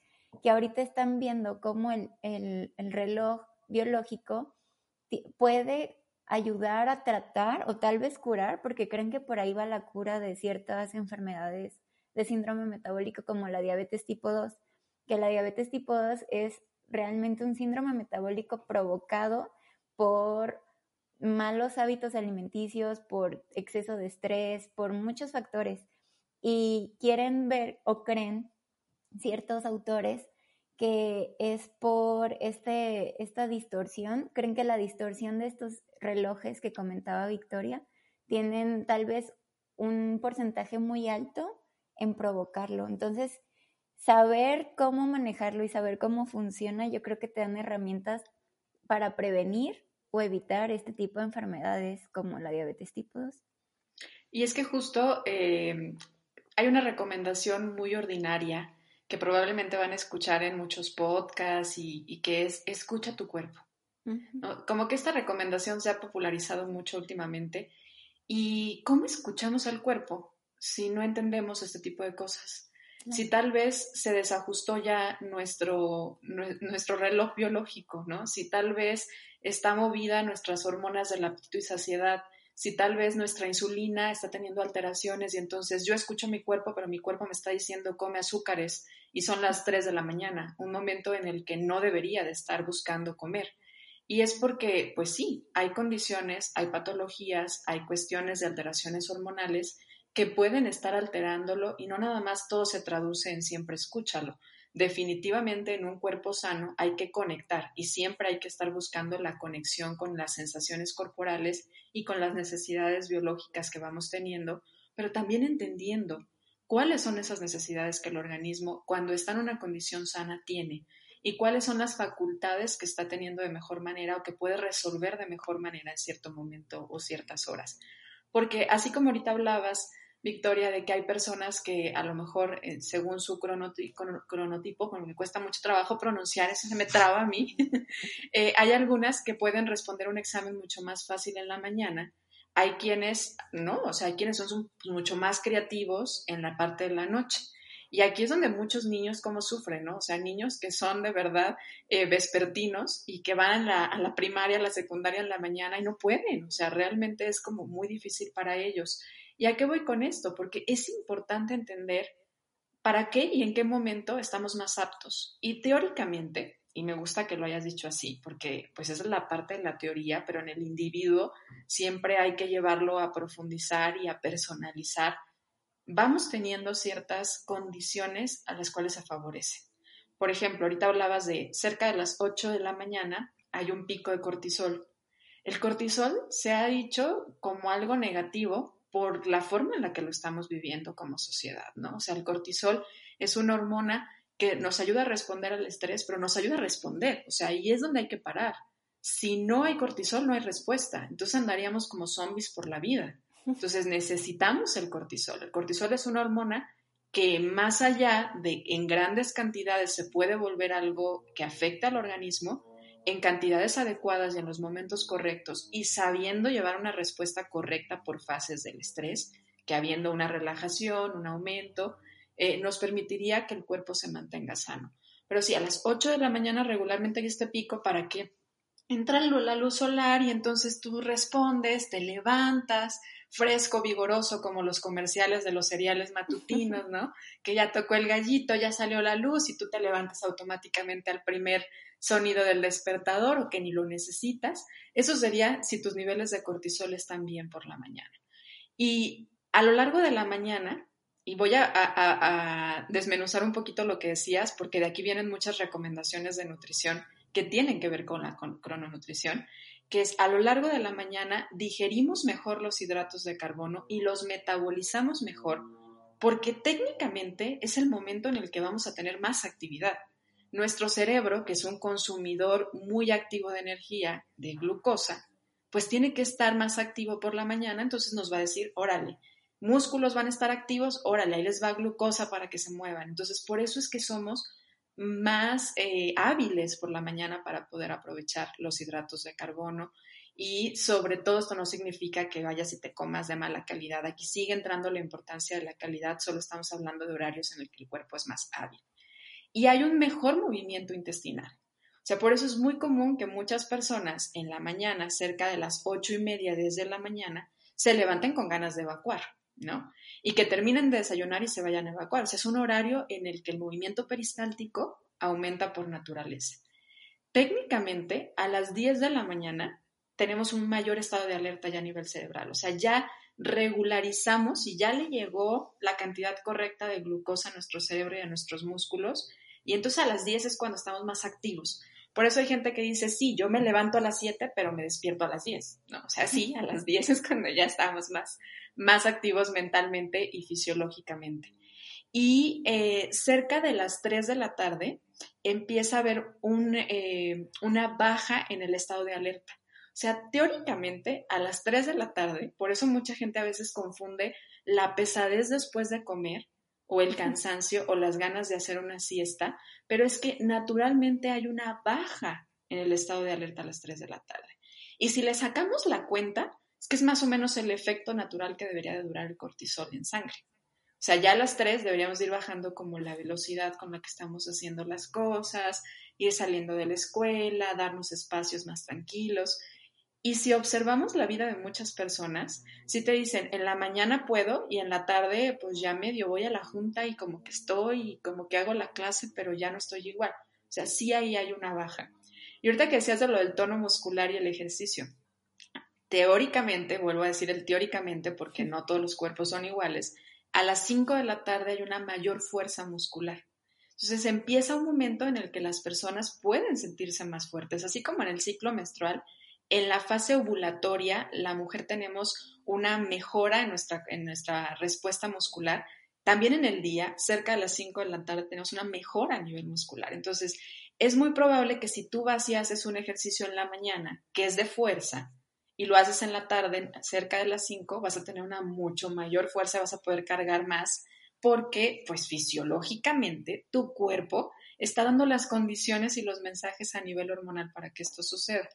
que ahorita están viendo cómo el, el, el reloj biológico puede ayudar a tratar o tal vez curar, porque creen que por ahí va la cura de ciertas enfermedades de síndrome metabólico como la diabetes tipo 2, que la diabetes tipo 2 es realmente un síndrome metabólico provocado por malos hábitos alimenticios, por exceso de estrés, por muchos factores. Y quieren ver o creen ciertos autores que es por este, esta distorsión, creen que la distorsión de estos relojes que comentaba Victoria tienen tal vez un porcentaje muy alto en provocarlo. Entonces, saber cómo manejarlo y saber cómo funciona, yo creo que te dan herramientas para prevenir o evitar este tipo de enfermedades como la diabetes tipo 2. Y es que justo eh, hay una recomendación muy ordinaria que probablemente van a escuchar en muchos podcasts y, que es escucha tu cuerpo. Como que esta recomendación se ha popularizado mucho últimamente. ¿Y cómo escuchamos al cuerpo? si no entendemos este tipo de cosas. Si tal vez se desajustó ya nuestro, nuestro reloj biológico, ¿no? Si tal vez está movida nuestras hormonas del apetito y saciedad, si tal vez nuestra insulina está teniendo alteraciones y entonces yo escucho mi cuerpo, pero mi cuerpo me está diciendo come azúcares y son las 3 de la mañana, un momento en el que no debería de estar buscando comer. Y es porque, pues sí, hay condiciones, hay patologías, hay cuestiones de alteraciones hormonales que pueden estar alterándolo y no nada más todo se traduce en siempre escúchalo. Definitivamente en un cuerpo sano hay que conectar y siempre hay que estar buscando la conexión con las sensaciones corporales y con las necesidades biológicas que vamos teniendo, pero también entendiendo cuáles son esas necesidades que el organismo cuando está en una condición sana tiene y cuáles son las facultades que está teniendo de mejor manera o que puede resolver de mejor manera en cierto momento o ciertas horas. Porque así como ahorita hablabas Victoria, de que hay personas que a lo mejor, eh, según su cronotipo, con me cuesta mucho trabajo pronunciar, eso se me traba a mí, eh, hay algunas que pueden responder un examen mucho más fácil en la mañana. Hay quienes no, o sea, hay quienes son mucho más creativos en la parte de la noche. Y aquí es donde muchos niños como sufren, ¿no? O sea, niños que son de verdad eh, vespertinos y que van a la, a la primaria, a la secundaria en la mañana y no pueden, o sea, realmente es como muy difícil para ellos. ¿Y a qué voy con esto? Porque es importante entender para qué y en qué momento estamos más aptos. Y teóricamente, y me gusta que lo hayas dicho así, porque pues es la parte de la teoría, pero en el individuo siempre hay que llevarlo a profundizar y a personalizar. Vamos teniendo ciertas condiciones a las cuales se favorece. Por ejemplo, ahorita hablabas de cerca de las 8 de la mañana hay un pico de cortisol. El cortisol se ha dicho como algo negativo por la forma en la que lo estamos viviendo como sociedad, ¿no? O sea, el cortisol es una hormona que nos ayuda a responder al estrés, pero nos ayuda a responder. O sea, ahí es donde hay que parar. Si no hay cortisol, no hay respuesta. Entonces andaríamos como zombies por la vida. Entonces necesitamos el cortisol. El cortisol es una hormona que más allá de en grandes cantidades se puede volver algo que afecta al organismo, en cantidades adecuadas y en los momentos correctos y sabiendo llevar una respuesta correcta por fases del estrés, que habiendo una relajación, un aumento, eh, nos permitiría que el cuerpo se mantenga sano. Pero sí, a las 8 de la mañana regularmente hay este pico para que entra la luz solar y entonces tú respondes, te levantas, fresco, vigoroso, como los comerciales de los cereales matutinos, ¿no? Que ya tocó el gallito, ya salió la luz y tú te levantas automáticamente al primer sonido del despertador o que ni lo necesitas. Eso sería si tus niveles de cortisol están bien por la mañana. Y a lo largo de la mañana, y voy a, desmenuzar un poquito lo que decías, porque de aquí vienen muchas recomendaciones de nutrición que tienen que ver con la crononutrición, que es a lo largo de la mañana digerimos mejor los hidratos de carbono y los metabolizamos mejor, porque técnicamente es el momento en el que vamos a tener más actividad. Nuestro cerebro, que es un consumidor muy activo de energía, de glucosa, pues tiene que estar más activo por la mañana, entonces nos va a decir, órale, músculos van a estar activos, órale, ahí les va glucosa para que se muevan. Entonces, por eso es que somos más eh, hábiles por la mañana para poder aprovechar los hidratos de carbono. Y sobre todo esto no significa que vayas y te comas de mala calidad. Aquí sigue entrando la importancia de la calidad, solo estamos hablando de horarios en el que el cuerpo es más hábil. Y hay un mejor movimiento intestinal. O sea, por eso es muy común que muchas personas en la mañana, cerca de las ocho y media desde la mañana, se levanten con ganas de evacuar. ¿No? Y que terminen de desayunar y se vayan a evacuar. O sea, es un horario en el que el movimiento peristáltico aumenta por naturaleza. Técnicamente, a las 10 de la mañana tenemos un mayor estado de alerta ya a nivel cerebral. O sea, ya regularizamos y ya le llegó la cantidad correcta de glucosa a nuestro cerebro y a nuestros músculos. Y entonces a las 10 es cuando estamos más activos. Por eso hay gente que dice, sí, yo me levanto a las 7, pero me despierto a las 10. No, o sea, sí, a las 10 es cuando ya estamos más, más activos mentalmente y fisiológicamente. Y eh, cerca de las 3 de la tarde empieza a haber eh, una baja en el estado de alerta. O sea, teóricamente a las 3 de la tarde, por eso mucha gente a veces confunde la pesadez después de comer o el cansancio o las ganas de hacer una siesta, pero es que naturalmente hay una baja en el estado de alerta a las 3 de la tarde. Y si le sacamos la cuenta, es que es más o menos el efecto natural que debería de durar el cortisol en sangre. O sea, ya a las 3 deberíamos ir bajando como la velocidad con la que estamos haciendo las cosas, ir saliendo de la escuela, darnos espacios más tranquilos. Y si observamos la vida de muchas personas, si te dicen, en la mañana puedo y en la tarde pues ya medio voy a la junta y como que estoy y como que hago la clase, pero ya no estoy igual. O sea, sí ahí hay una baja. Y ahorita que decías de lo del tono muscular y el ejercicio, teóricamente, vuelvo a decir el teóricamente porque no todos los cuerpos son iguales, a las 5 de la tarde hay una mayor fuerza muscular. Entonces empieza un momento en el que las personas pueden sentirse más fuertes, así como en el ciclo menstrual en la fase ovulatoria, la mujer tenemos una mejora en nuestra, en nuestra respuesta muscular. También en el día, cerca de las 5 de la tarde, tenemos una mejora a nivel muscular. Entonces, es muy probable que si tú vas y haces un ejercicio en la mañana que es de fuerza y lo haces en la tarde, cerca de las 5, vas a tener una mucho mayor fuerza, vas a poder cargar más porque, pues fisiológicamente, tu cuerpo está dando las condiciones y los mensajes a nivel hormonal para que esto suceda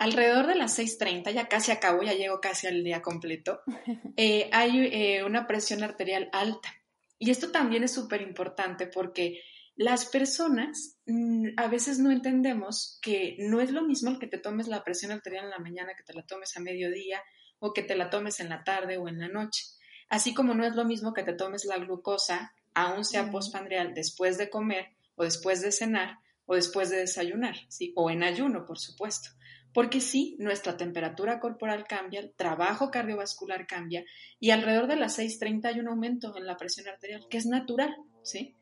alrededor de las 6.30, ya casi acabo, ya llego casi al día completo, eh, hay eh, una presión arterial alta. Y esto también es súper importante porque las personas mm, a veces no entendemos que no es lo mismo el que te tomes la presión arterial en la mañana, que te la tomes a mediodía o que te la tomes en la tarde o en la noche. Así como no es lo mismo que te tomes la glucosa, aún sea postpandreal, después de comer o después de cenar o después de desayunar, ¿sí? o en ayuno, por supuesto. Porque sí, nuestra temperatura corporal cambia, el trabajo cardiovascular cambia y alrededor de las 6.30 hay un aumento en la presión arterial, que es natural, ¿sí?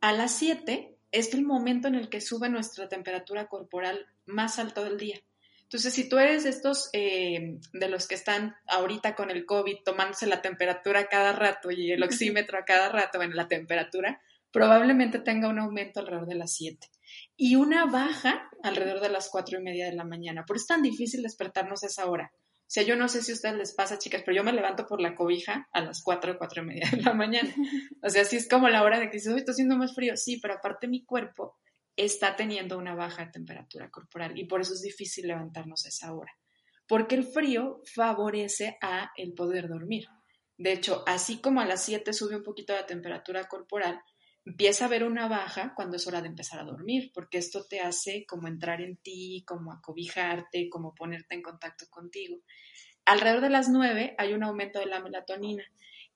A las 7 es el momento en el que sube nuestra temperatura corporal más alto del día. Entonces, si tú eres de estos eh, de los que están ahorita con el COVID tomándose la temperatura cada rato y el oxímetro a cada rato, bueno, la temperatura, probablemente tenga un aumento alrededor de las 7 y una baja alrededor de las 4 y media de la mañana. Por eso es tan difícil despertarnos a esa hora. O sea, yo no sé si a ustedes les pasa, chicas, pero yo me levanto por la cobija a las 4 4 y media de la mañana. O sea, sí es como la hora de que dices, hoy está haciendo más frío. Sí, pero aparte mi cuerpo está teniendo una baja temperatura corporal y por eso es difícil levantarnos a esa hora. Porque el frío favorece a el poder dormir. De hecho, así como a las 7 sube un poquito la temperatura corporal, empieza a haber una baja cuando es hora de empezar a dormir, porque esto te hace como entrar en ti, como acobijarte, como ponerte en contacto contigo. Alrededor de las 9 hay un aumento de la melatonina,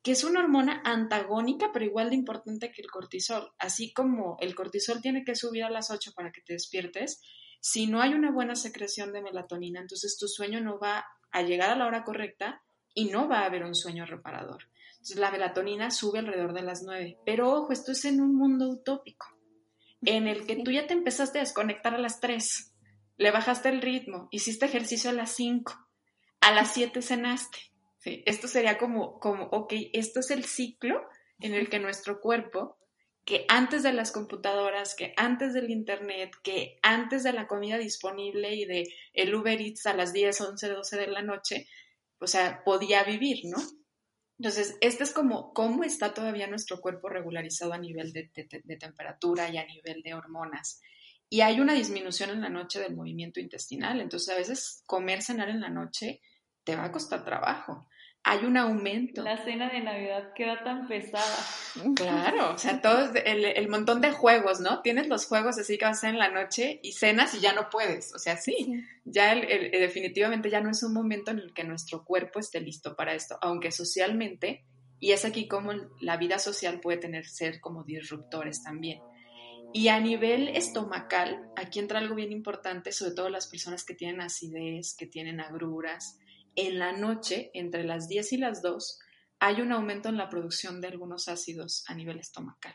que es una hormona antagónica, pero igual de importante que el cortisol. Así como el cortisol tiene que subir a las 8 para que te despiertes, si no hay una buena secreción de melatonina, entonces tu sueño no va a llegar a la hora correcta y no va a haber un sueño reparador. Entonces la melatonina sube alrededor de las 9. Pero ojo, esto es en un mundo utópico, en el que tú ya te empezaste a desconectar a las 3, le bajaste el ritmo, hiciste ejercicio a las 5, a las 7 cenaste. ¿sí? Esto sería como, como, ok, esto es el ciclo en el que nuestro cuerpo, que antes de las computadoras, que antes del internet, que antes de la comida disponible y de el Uber Eats a las 10, 11, 12 de la noche, o sea, podía vivir, ¿no? Entonces, este es como cómo está todavía nuestro cuerpo regularizado a nivel de, temperatura y a nivel de hormonas. Y hay una disminución en la noche del movimiento intestinal. Entonces, a veces comer, cenar en la noche te va a costar trabajo hay un aumento. La cena de Navidad queda tan pesada. Claro, o sea, todo el, el, montón de juegos, ¿no? Tienes los juegos así que vas a hacer en la noche y cenas y ya no puedes. O sea, sí, ya el, definitivamente ya no es un momento en el que nuestro cuerpo esté listo para esto, aunque socialmente, y es aquí como la vida social puede tener ser como disruptores también. Y a nivel estomacal, aquí entra algo bien importante, sobre todo las personas que tienen acidez, que tienen agruras, en la noche, entre las 10 y las 2, hay un aumento en la producción de algunos ácidos a nivel estomacal.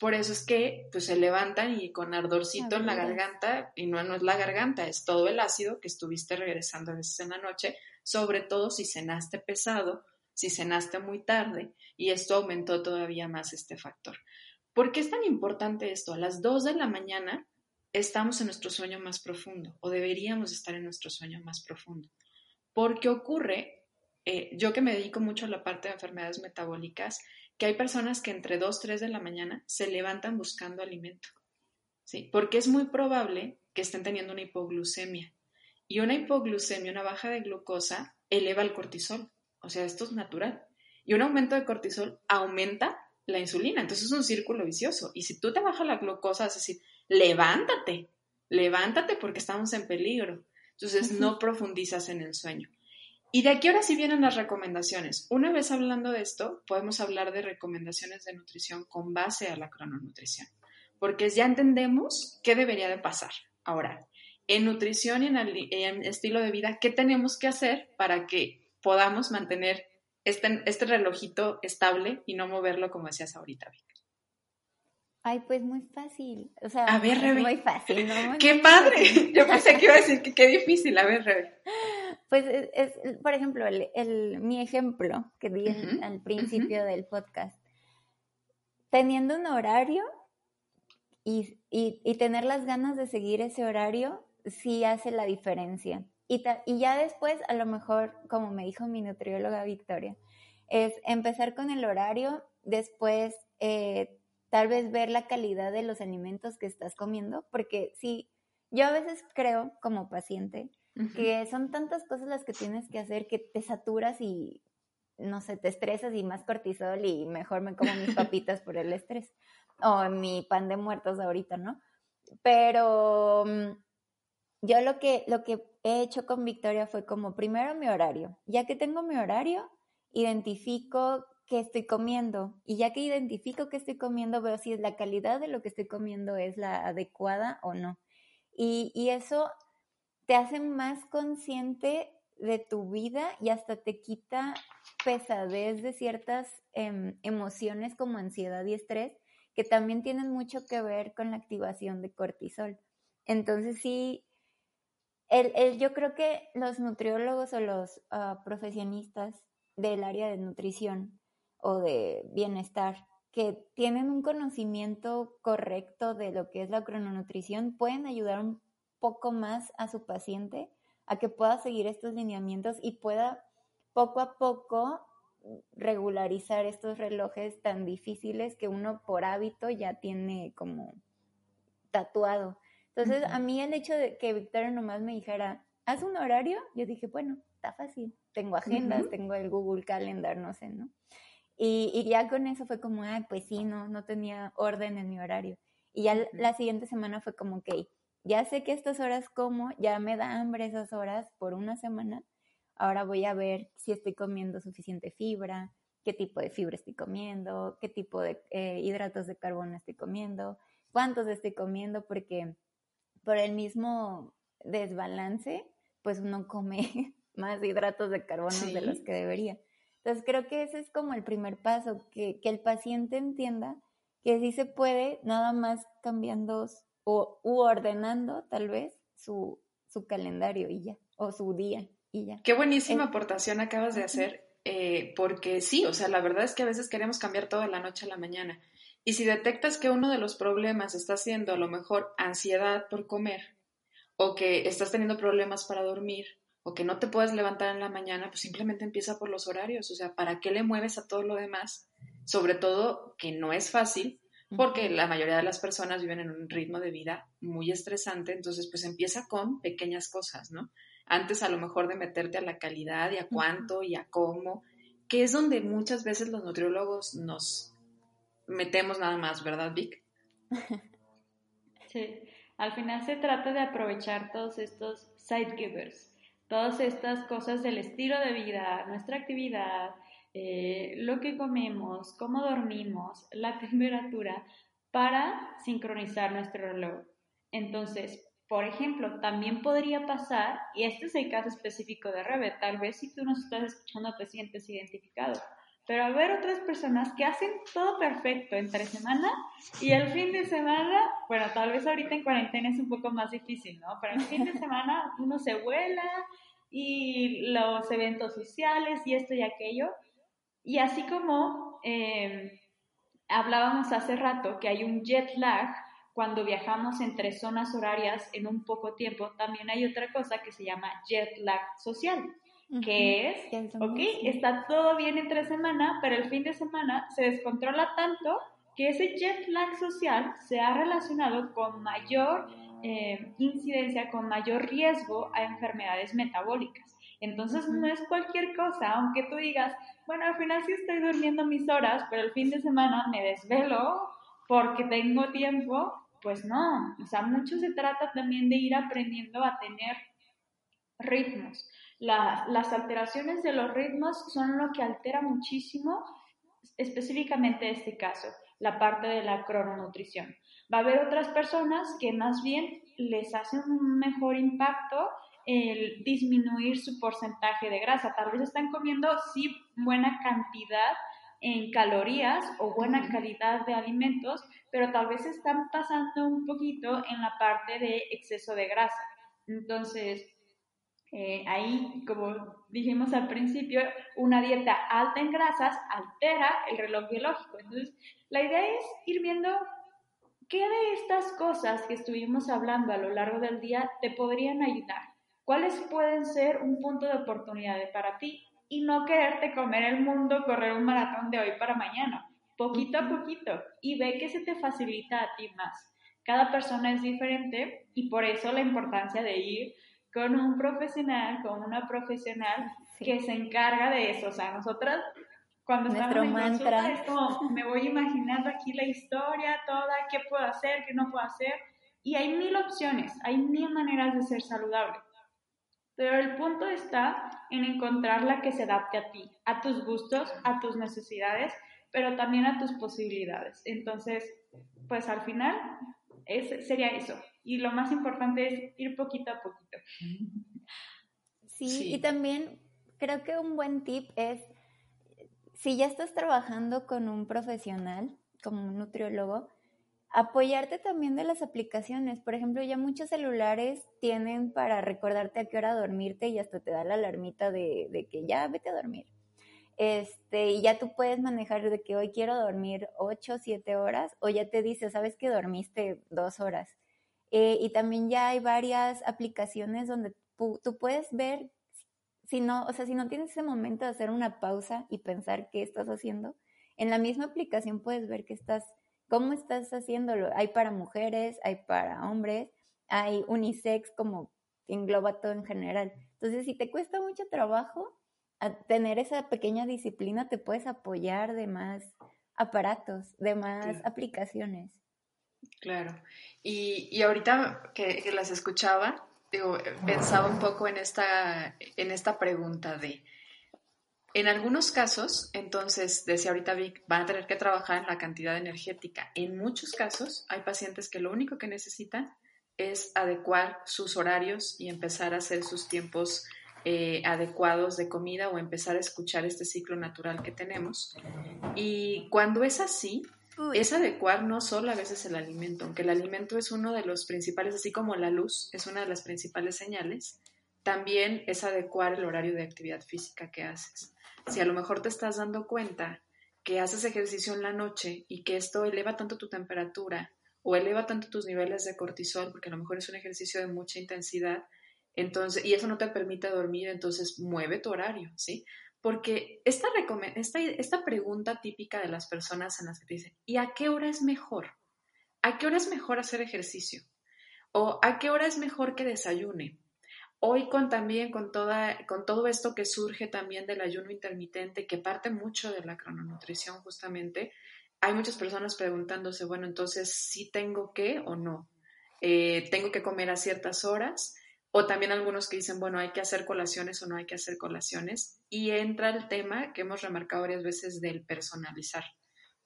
por eso es que pues, se levantan y con ardorcito en la garganta, y no, no es la garganta, es todo el ácido que estuviste regresando a veces en la noche, sobre todo si cenaste pesado, si cenaste muy tarde, y esto aumentó todavía más este factor. ¿Por qué es tan importante esto? A las 2 de la mañana estamos en nuestro sueño más profundo, o deberíamos estar en nuestro sueño más profundo. Porque ocurre, eh, yo que me dedico mucho a la parte de enfermedades metabólicas, que hay personas que entre 2, 3 de la mañana se levantan buscando alimento. ¿sí? Porque es muy probable que estén teniendo una hipoglucemia. Y una hipoglucemia, una baja de glucosa, eleva el cortisol. O sea, esto es natural. Y un aumento de cortisol aumenta la insulina. Entonces es un círculo vicioso. Y si tú te bajas la glucosa, es decir, levántate, levántate porque estamos en peligro. Entonces no profundizas en el sueño. Y de aquí ahora sí vienen las recomendaciones. Una vez hablando de esto, podemos hablar de recomendaciones de nutrición con base a la crononutrición, porque ya entendemos qué debería de pasar. Ahora, en nutrición y en, en estilo de vida, ¿qué tenemos que hacer para que podamos mantener este, este relojito estable y no moverlo como decías ahorita, Vic? Ay, pues muy fácil. O sea, a ver, Rebe. Muy fácil, ¿no? ¡Qué padre! Yo pensé que iba a decir que qué difícil. A ver, Rebe. Pues es, por ejemplo, el, mi ejemplo que di al principio del podcast. Teniendo un horario y, y, tener las ganas de seguir ese horario, sí hace la diferencia. Y, y ya después, a lo mejor, como me dijo mi nutrióloga Victoria, es empezar con el horario, después eh, tal vez ver la calidad de los alimentos que estás comiendo, porque sí, yo a veces creo como paciente que son tantas cosas las que tienes que hacer que te saturas y, no sé, te estresas y más cortisol y mejor me como mis papitas por el estrés o mi pan de muertos ahorita, ¿no? Pero mm, yo lo que, lo que he hecho con Victoria fue como primero mi horario. Ya que tengo mi horario, identifico qué estoy comiendo. Y ya que identifico qué estoy comiendo, veo si la calidad de lo que estoy comiendo es la adecuada o no. Y, eso te hace más consciente de tu vida y hasta te quita pesadez de ciertas em, emociones como ansiedad y estrés que también tienen mucho que ver con la activación de cortisol. Entonces sí, el, yo creo que los nutriólogos o los ah, profesionistas del área de nutrición o de bienestar que tienen un conocimiento correcto de lo que es la crononutrición pueden ayudar un poco más a su paciente a que pueda seguir estos lineamientos y pueda poco a poco regularizar estos relojes tan difíciles que uno por hábito ya tiene como tatuado. Entonces, a mí el hecho de que Victoria nomás me dijera, haz un horario, yo dije, bueno, está fácil. Tengo agendas, tengo el Google Calendar, no sé, ¿no? Y, ya con eso fue como, ah, pues sí, no, no tenía orden en mi horario. Y ya la siguiente semana fue como, ok, ya sé que estas horas como, ya me da hambre esas horas por una semana, ahora voy a ver si estoy comiendo suficiente fibra, qué tipo de fibra estoy comiendo, qué tipo de eh, hidratos de carbono estoy comiendo, cuántos estoy comiendo, porque por el mismo desbalance, pues uno come más hidratos de carbono de los que debería. Entonces creo que ese es como el primer paso, que, el paciente entienda que sí se puede nada más cambiando o u ordenando tal vez su, su calendario y ya, o su día y ya. Qué buenísima aportación acabas de hacer, eh, porque sí, o sea, la verdad es que a veces queremos cambiar todo de la noche a la mañana. Y si detectas que uno de los problemas está siendo a lo mejor ansiedad por comer, o que estás teniendo problemas para dormir, o que no te puedes levantar en la mañana, pues simplemente empieza por los horarios. O sea, ¿para qué le mueves a todo lo demás? Sobre todo que no es fácil, porque la mayoría de las personas viven en un ritmo de vida muy estresante, entonces pues empieza con pequeñas cosas, ¿no? Antes a lo mejor de meterte a la calidad y a cuánto y a cómo, que es donde muchas veces los nutriólogos nos metemos nada más, ¿verdad, Vic? Sí, al final se trata de aprovechar todos estos side givers, todas estas cosas del estilo de vida, nuestra actividad, eh, lo que comemos, cómo dormimos, la temperatura, para sincronizar nuestro reloj. Entonces, por ejemplo, también podría pasar, y este es el caso específico de Rebe, tal vez si tú nos estás escuchando te sientes identificado, pero haber otras personas que hacen todo perfecto entre semana y el fin de semana, bueno, tal vez ahorita en cuarentena es un poco más difícil, ¿no? Pero el fin de semana uno se vuela y los eventos sociales y esto y aquello. Y así como eh, hablábamos hace rato que hay un jet lag cuando viajamos entre zonas horarias en un poco tiempo, también hay otra cosa que se llama jet lag social que es, ok, está todo bien entre semana, pero el fin de semana se descontrola tanto que ese jet lag social se ha relacionado con mayor eh, incidencia, con mayor riesgo a enfermedades metabólicas. Entonces no es cualquier cosa, aunque tú digas, bueno, al final sí estoy durmiendo mis horas, pero el fin de semana me desvelo porque tengo tiempo, pues no, o sea, mucho se trata también de ir aprendiendo a tener ritmos las alteraciones de los ritmos son lo que altera muchísimo, específicamente este caso, la parte de la crononutrición. Va a haber otras personas que más bien les hace un mejor impacto el disminuir su porcentaje de grasa. Tal vez están comiendo, sí, buena cantidad en calorías o buena calidad de alimentos, pero tal vez están pasando un poquito en la parte de exceso de grasa. Entonces, eh, ahí, como dijimos al principio, una dieta alta en grasas altera el reloj biológico. Entonces, la idea es ir viendo qué de estas cosas que estuvimos hablando a lo largo del día te podrían ayudar. ¿Cuáles pueden ser un punto de oportunidad para ti? Y no quererte comer el mundo, correr un maratón de hoy para mañana, poquito a poquito, y ve que se te facilita a ti más. Cada persona es diferente y por eso la importancia de ir con un profesional, con una profesional que se encarga de eso. O sea, nosotras cuando estamos en mantra. es como me voy imaginando aquí la historia toda, qué puedo hacer, qué no puedo hacer. Y hay mil opciones, hay mil maneras de ser saludable. Pero el punto está en encontrar la que se adapte a ti, a tus gustos, a tus necesidades, pero también a tus posibilidades. Entonces, pues al final es, sería eso, y lo más importante es ir poquito a poquito. Sí, y también creo que un buen tip es, si ya estás trabajando con un profesional, como un nutriólogo, apoyarte también de las aplicaciones. Por ejemplo, ya muchos celulares tienen para recordarte a qué hora dormirte y hasta te da la alarmita de, de que ya vete a dormir. Este, y ya tú puedes manejar de que hoy quiero dormir 8 o 7 horas, o ya te dice, sabes que dormiste dos horas. Eh, y también ya hay varias aplicaciones donde tú puedes ver, si no, o sea, si no tienes ese momento de hacer una pausa y pensar qué estás haciendo, en la misma aplicación puedes ver que estás, cómo estás haciéndolo. Hay para mujeres, hay para hombres, hay unisex como engloba todo en general. Entonces, si te cuesta mucho trabajo tener esa pequeña disciplina, te puedes apoyar de más aparatos, de más aplicaciones. Claro. Y, y ahorita que, las escuchaba, digo, pensaba un poco en esta, en esta pregunta de, en algunos casos, entonces, decía ahorita Vic, van a tener que trabajar en la cantidad energética. En muchos casos, hay pacientes que lo único que necesitan es adecuar sus horarios y empezar a hacer sus tiempos eh, adecuados de comida o empezar a escuchar este ciclo natural que tenemos. Y cuando es así, es adecuar no solo a veces el alimento, aunque el alimento es uno de los principales, así como la luz es una de las principales señales, también es adecuar el horario de actividad física que haces. Si a lo mejor te estás dando cuenta que haces ejercicio en la noche y que esto eleva tanto tu temperatura o eleva tanto tus niveles de cortisol, porque a lo mejor es un ejercicio de mucha intensidad, entonces, y eso no te permite dormir, entonces mueve tu horario, ¿sí? Porque esta, esta, pregunta típica de las personas en las que te dicen, ¿y a qué hora es mejor? ¿A qué hora es mejor hacer ejercicio? ¿O a qué hora es mejor que desayune? Hoy con también con toda con todo esto que surge también del ayuno intermitente que parte mucho de la crononutrición justamente, hay muchas personas preguntándose, bueno, entonces sí tengo que o no, eh, tengo que comer a ciertas horas o también algunos que dicen, bueno, hay que hacer colaciones o no hay que hacer colaciones y entra el tema que hemos remarcado varias veces del personalizar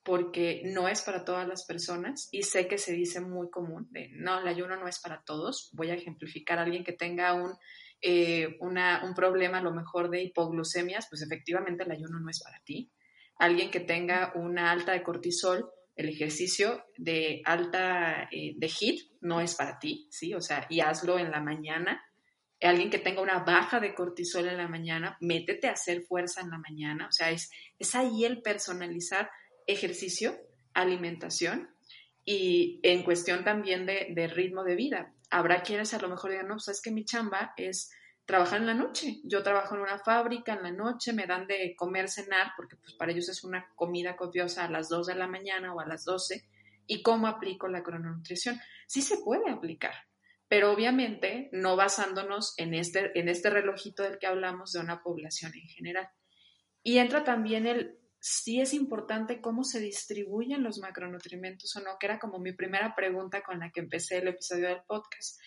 porque no es para todas las personas y sé que se dice muy común de no, el ayuno no es para todos. Voy a ejemplificar a alguien que tenga un, eh, un problema a lo mejor de hipoglucemias, pues efectivamente el ayuno no es para ti. Alguien que tenga una alta de cortisol, el ejercicio de alta eh, de HIT no es para ti, ¿sí? O sea, y hazlo en la mañana. Alguien que tenga una baja de cortisol en la mañana, métete a hacer fuerza en la mañana. O sea, es, es ahí el personalizar ejercicio, alimentación y en cuestión también de, ritmo de vida. Habrá quienes a lo mejor digan, no, pues es que mi chamba es trabajar en la noche. Yo trabajo en una fábrica en la noche, me dan de comer, cenar, porque pues para ellos es una comida copiosa a las 2 de la mañana o a las 12. ¿Y cómo aplico la crononutrición? Sí se puede aplicar, pero obviamente no basándonos en este, en este relojito del que hablamos de una población en general. Y entra también el sí es importante cómo se distribuyen los macronutrientes o no, que era como mi primera pregunta con la que empecé el episodio del podcast.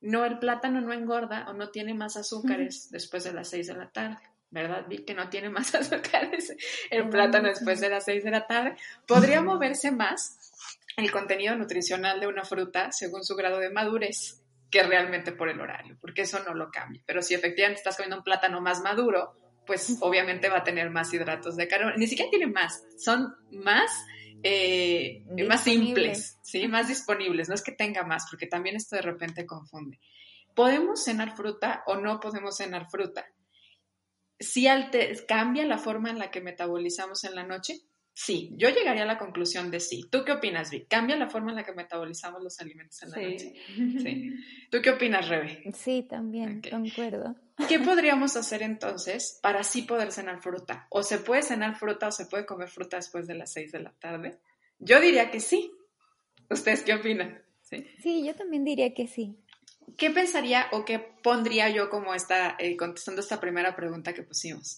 No, el plátano no engorda o no tiene más azúcares después de las 6 de la tarde, ¿verdad? Vi que no tiene más azúcares el plátano después de las 6 de la tarde. ¿Podría moverse más el contenido nutricional de una fruta según su grado de madurez que realmente por el horario? Porque eso no lo cambia. Pero si efectivamente estás comiendo un plátano más maduro, pues obviamente va a tener más hidratos de carbono. Ni siquiera tiene más, son más, eh, más simples, ¿sí? Más disponibles. No es que tenga más, porque también esto de repente confunde. ¿Podemos cenar fruta o no podemos cenar fruta? Si cambia la forma en la que metabolizamos en la noche, Sí, yo llegaría a la conclusión de sí. ¿Tú qué opinas, Vic? ¿Cambia la forma en la que metabolizamos los alimentos en la noche? Sí. ¿Tú qué opinas, Rebe? Sí, también, concuerdo. ¿Qué podríamos hacer entonces para sí poder cenar fruta? ¿O se puede cenar fruta o se puede comer fruta después de las seis de la tarde? Yo diría que sí. ¿Ustedes qué opinan? Sí, yo también diría que sí. ¿Qué pensaría o qué pondría yo como está eh, contestando esta primera pregunta que pusimos?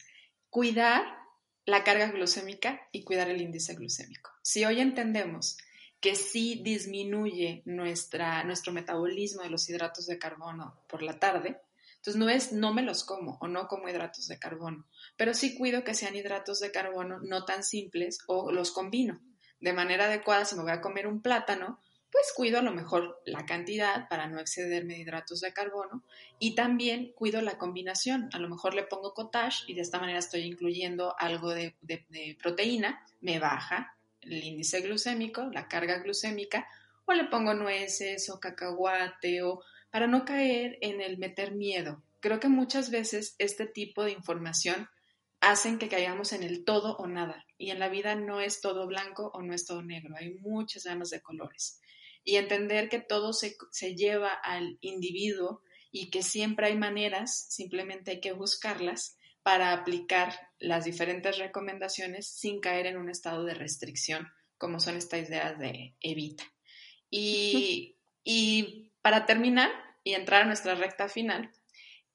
Cuidar la carga glucémica y cuidar el índice glucémico. Si hoy entendemos que sí disminuye nuestra, nuestro metabolismo de los hidratos de carbono por la tarde, entonces no es no me los como o no como hidratos de carbono, pero sí cuido que sean hidratos de carbono no tan simples o los combino de manera adecuada. Si me voy a comer un plátano, pues cuido a lo mejor la cantidad para no excederme de hidratos de carbono y también cuido la combinación. A lo mejor le pongo cottage y de esta manera estoy incluyendo algo de, proteína, me baja el índice glucémico, la carga glucémica, o le pongo nueces o cacahuate o para no caer en el meter miedo. Creo que muchas veces este tipo de información hacen que caigamos en el todo o nada. Y en la vida no es todo blanco o no es todo negro, hay muchas gamas de colores. Y entender que todo se, se lleva al individuo y que siempre hay maneras, simplemente hay que buscarlas para aplicar las diferentes recomendaciones sin caer en un estado de restricción, como son estas ideas de evita. Y, y para terminar y entrar a nuestra recta final,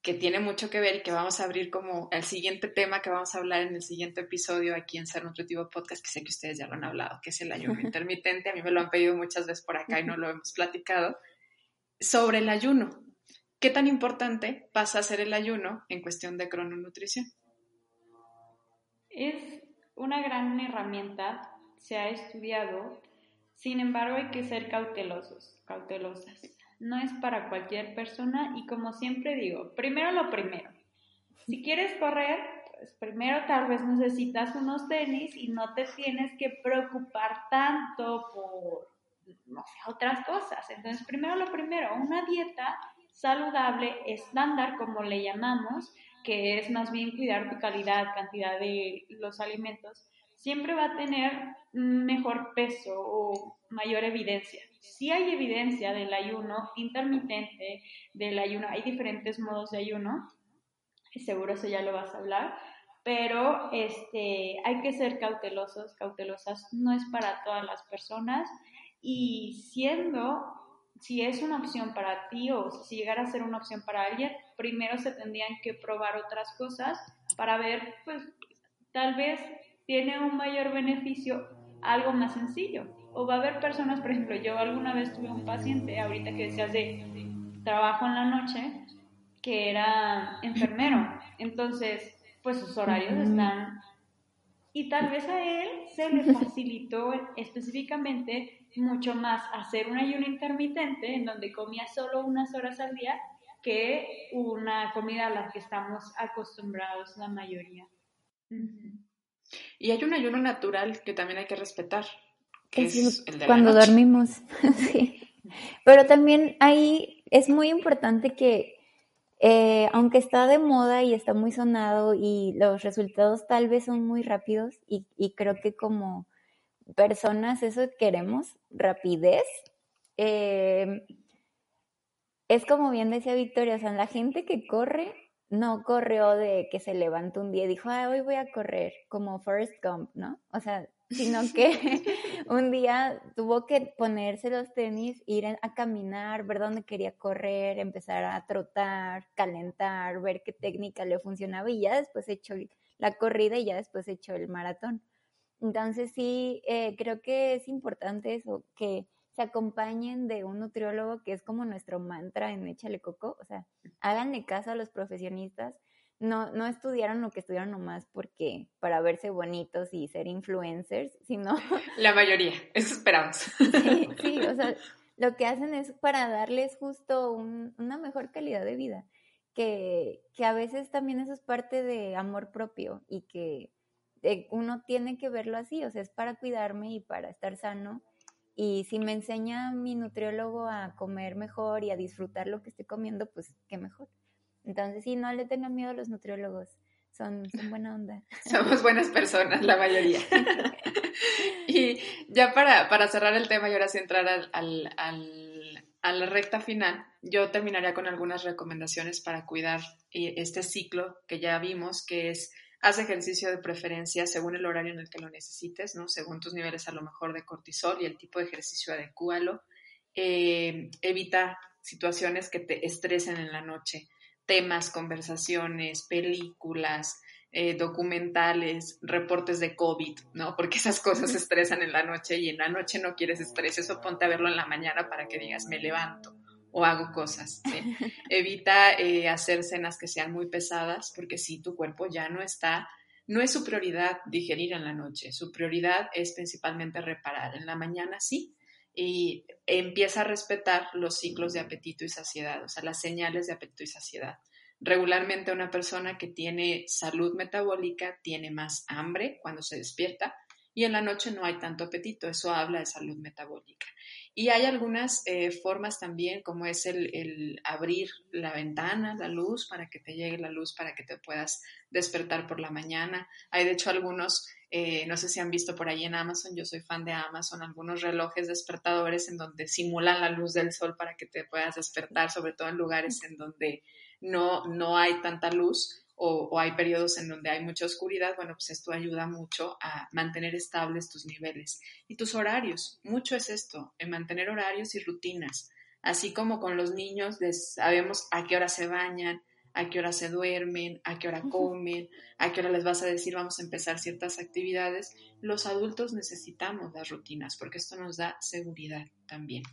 que tiene mucho que ver y que vamos a abrir como el siguiente tema que vamos a hablar en el siguiente episodio aquí en Ser Nutritivo Podcast, que sé que ustedes ya lo han hablado, que es el ayuno intermitente. A mí me lo han pedido muchas veces por acá y no lo hemos platicado. Sobre el ayuno. ¿Qué tan importante pasa a ser el ayuno en cuestión de crononutrición? Es una gran herramienta, se ha estudiado, sin embargo hay que ser cautelosos, cautelosas no es para cualquier persona y como siempre digo, primero lo primero. Si quieres correr, pues primero tal vez necesitas unos tenis y no te tienes que preocupar tanto por no sé, otras cosas. Entonces, primero lo primero, una dieta saludable, estándar, como le llamamos, que es más bien cuidar tu calidad, cantidad de los alimentos, siempre va a tener mejor peso o mayor evidencia. Si hay evidencia del ayuno intermitente, del ayuno, hay diferentes modos de ayuno, seguro eso ya lo vas a hablar, pero este, hay que ser cautelosos, cautelosas, no es para todas las personas y siendo, si es una opción para ti o si llegara a ser una opción para alguien, primero se tendrían que probar otras cosas para ver, pues tal vez tiene un mayor beneficio algo más sencillo. O va a haber personas, por ejemplo, yo alguna vez tuve un paciente, ahorita que decías de trabajo en la noche, que era enfermero. Entonces, pues sus horarios están... Y tal vez a él se le facilitó específicamente mucho más hacer un ayuno intermitente en donde comía solo unas horas al día que una comida a la que estamos acostumbrados la mayoría. Y hay un ayuno natural que también hay que respetar, que es, el de cuando dormimos. sí. Pero también ahí es muy importante que, eh, aunque está de moda y está muy sonado y los resultados tal vez son muy rápidos, y, y creo que como personas eso queremos, rapidez. Eh, es como bien decía Victoria, o sea, la gente que corre no corrió de que se levantó un día y dijo, ah, hoy voy a correr, como First Gump, ¿no? O sea, sino que un día tuvo que ponerse los tenis, ir a caminar, ver dónde quería correr, empezar a trotar, calentar, ver qué técnica le funcionaba y ya después echó la corrida y ya después echó el maratón. Entonces sí, eh, creo que es importante eso, que se acompañen de un nutriólogo que es como nuestro mantra en Échale Coco, o sea, háganle caso a los profesionistas, no, no estudiaron lo que estudiaron nomás porque para verse bonitos y ser influencers, sino... La mayoría, eso esperamos. Sí, sí, o sea, lo que hacen es para darles justo una mejor calidad de vida, que, que a veces también eso es parte de amor propio y que uno tiene que verlo así, o sea, es para cuidarme y para estar sano y si me enseña mi nutriólogo a comer mejor y a disfrutar lo que estoy comiendo, pues qué mejor. Entonces, sí, no le tengan miedo a los nutriólogos. Son, son buena onda. Somos buenas personas, la mayoría. y ya para, para, cerrar el tema y ahora sí entrar al, al, al, a la recta final, yo terminaría con algunas recomendaciones para cuidar eh, este ciclo que ya vimos, que es Haz ejercicio de preferencia según el horario en el que lo necesites, ¿no? Según tus niveles a lo mejor de cortisol y el tipo de ejercicio adecuado. Eh, evita situaciones que te estresen en la noche, temas, conversaciones, películas, eh, documentales, reportes de COVID, ¿no? Porque esas cosas estresan en la noche y en la noche no quieres estrés, eso ponte a verlo en la mañana para que digas, me levanto o hago cosas. Evita eh, hacer cenas que sean muy pesadas porque si tu cuerpo ya no está, no es su prioridad digerir en la noche, su prioridad es principalmente reparar. En la mañana sí, y empieza a respetar los ciclos de apetito y saciedad, o sea, las señales de apetito y saciedad. Regularmente una persona que tiene salud metabólica tiene más hambre cuando se despierta y en la noche no hay tanto apetito. Eso habla de salud metabólica. Y hay algunas eh, formas también, como es el, abrir la ventana, la luz, para que te llegue la luz, para que te puedas despertar por la mañana. Hay de hecho algunos, eh, no sé si han visto por ahí en Amazon, yo soy fan de Amazon, algunos relojes despertadores en donde simulan la luz del sol para que te puedas despertar, sobre todo en lugares en donde no, no hay tanta luz o, hay periodos en donde hay mucha oscuridad, bueno, pues esto ayuda mucho a mantener estables tus niveles y tus horarios. Mucho es esto, en mantener horarios y rutinas. Así como con los niños sabemos a qué hora se bañan, a qué hora se duermen, a qué hora comen, a qué hora les vas a decir vamos a empezar ciertas actividades, los adultos necesitamos las rutinas porque esto nos da seguridad también.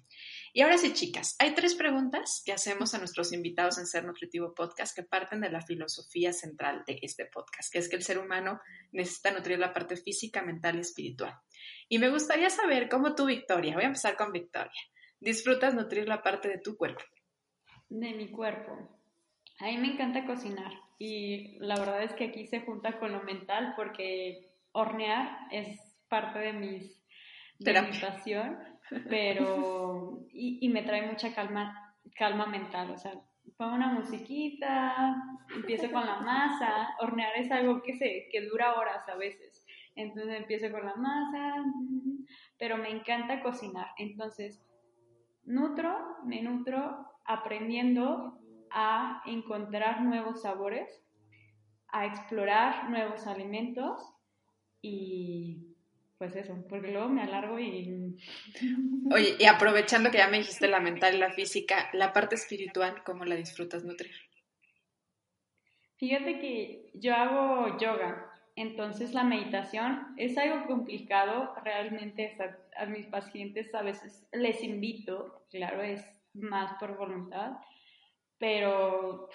Y ahora sí, chicas, hay tres preguntas que hacemos a nuestros invitados en Ser Nutritivo Podcast que parten de la filosofía central de este podcast, que es que el ser humano necesita nutrir la parte física, mental y espiritual. Y me gustaría saber cómo tú, Victoria, voy a empezar con Victoria, disfrutas nutrir la parte de tu cuerpo. De mi cuerpo. A mí me encanta cocinar y la verdad es que aquí se junta con lo mental porque hornear es parte de mis de mi pasión pero, y, me trae mucha calma, calma mental, o sea, pongo una musiquita, empiezo con la masa, hornear es algo que, se, que dura horas a veces, entonces empiezo con la masa, pero me encanta cocinar, entonces nutro, me nutro aprendiendo a encontrar nuevos sabores, a explorar nuevos alimentos y pues eso, porque luego me alargo y... Oye, y aprovechando que ya me dijiste la mental y la física, la parte espiritual, ¿cómo la disfrutas nutrir? Fíjate que yo hago yoga, entonces la meditación es algo complicado, realmente a, a mis pacientes a veces les invito, claro, es más por voluntad, pero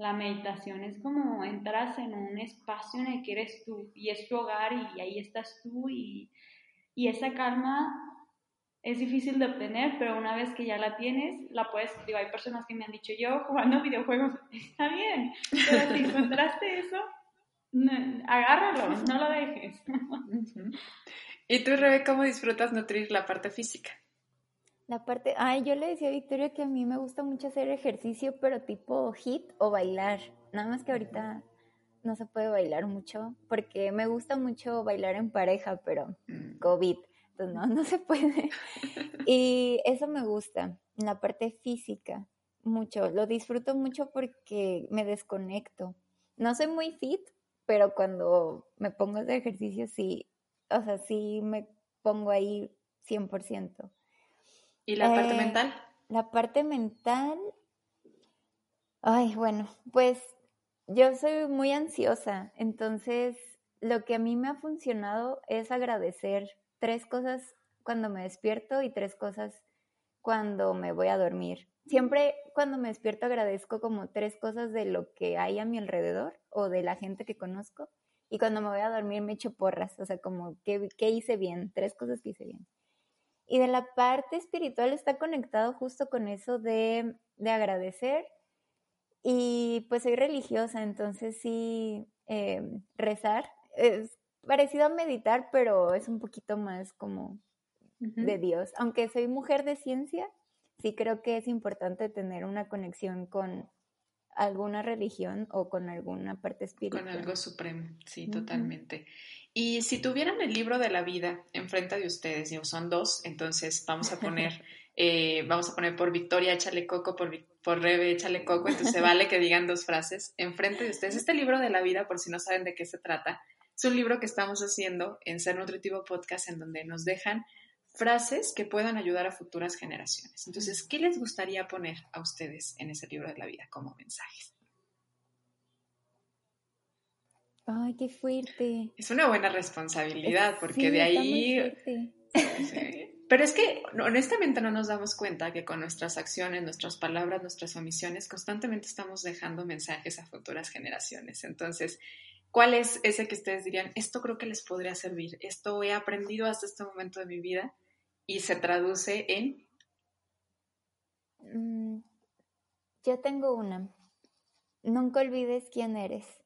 la meditación es como entras en un espacio en el que eres tú y es tu hogar y ahí estás tú y, esa calma es difícil de obtener, pero una vez que ya la tienes, la puedes, digo, hay personas que me han dicho, yo jugando videojuegos, está bien, pero si encontraste eso, agárralo, no lo dejes. ¿Y tú, Rebe, cómo disfrutas nutrir la parte física? La parte, ay, yo le decía a Victoria que a mí me gusta mucho hacer ejercicio, pero tipo hit o bailar. Nada más que ahorita no se puede bailar mucho, porque me gusta mucho bailar en pareja, pero mm. COVID, entonces no, no se puede. Y eso me gusta, la parte física, mucho. Lo disfruto mucho porque me desconecto. No soy muy fit, pero cuando me pongo a hacer ejercicio, sí, o sea, sí me pongo ahí 100%. ¿Y la parte eh, mental? La parte mental, ay, bueno, pues yo soy muy ansiosa, entonces lo que a mí me ha funcionado es agradecer tres cosas cuando me despierto y tres cosas cuando me voy a dormir. Siempre cuando me despierto agradezco como tres cosas de lo que hay a mi alrededor o de la gente que conozco. Y cuando me voy a dormir me echo porras, o sea, como, ¿qué, qué hice bien? Tres cosas que hice bien. Y de la parte espiritual está conectado justo con eso de, agradecer. Y pues soy religiosa, entonces sí, em, rezar es parecido a meditar, pero es un poquito más como de Dios. Aunque soy mujer de ciencia, sí creo que es importante tener una conexión con alguna religión o con alguna parte espiritual. Con algo supremo, sí, totalmente. Y si tuvieran el libro de la vida enfrente de ustedes, digo, son dos, entonces vamos a poner, eh, vamos a poner por Victoria, échale coco, por, por Rebe, échale coco, entonces vale que digan dos frases enfrente de ustedes. Este libro de la vida, por si no saben de qué se trata, es un libro que estamos haciendo en Ser Nutritivo Podcast, en donde nos dejan frases que puedan ayudar a futuras generaciones. Entonces, ¿qué les gustaría poner a ustedes en ese libro de la vida como mensajes? Ay, qué fuerte. Es una buena responsabilidad porque de ahí... Pero es que honestamente no nos damos cuenta que con nuestras acciones, nuestras palabras, nuestras omisiones, constantemente estamos dejando mensajes a futuras generaciones. Entonces, ¿cuál es ese que ustedes dirían, esto creo que les podría servir, esto he aprendido hasta este momento de mi vida y se traduce en... Mm, yo tengo una. Nunca olvides quién eres.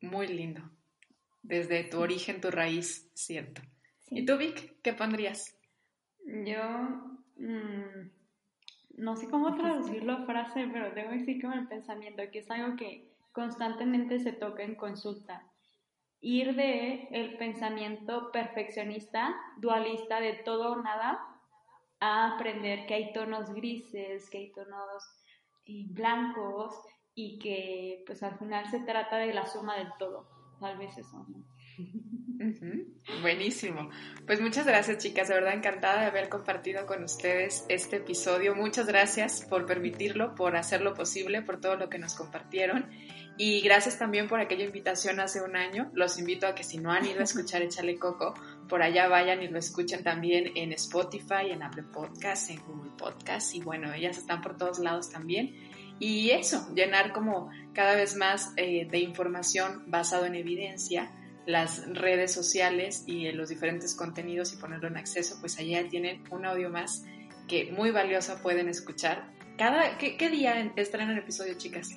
Muy lindo. desde tu origen, tu raíz, ¿cierto? ¿Y tú, Vic, qué pondrías? Yo mm, no sé cómo traducirlo a frase, pero tengo que decir como el pensamiento, que es algo que constantemente se toca en consulta. Ir de el pensamiento perfeccionista, dualista, de todo o nada, a aprender que hay tonos grises, que hay tonos eh, blancos y que pues al final se trata de la suma del todo. Tal vez eso, ¿no? Buenísimo. Pues muchas gracias chicas, de verdad encantada de haber compartido con ustedes este episodio. Muchas gracias por permitirlo, por hacerlo posible, por todo lo que nos compartieron. Y gracias también por aquella invitación hace un año. Los invito a que si no han ido a escuchar Échale Coco, por allá vayan y lo escuchen también en Spotify, en Apple Podcasts, en Google Podcasts. Y bueno, ellas están por todos lados también. Y eso, llenar como cada vez más eh, de información basado en evidencia las redes sociales y los diferentes contenidos y ponerlo en acceso, pues allá tienen un audio más que muy valioso pueden escuchar. Cada, ¿qué, qué día estrenan el episodio, chicas?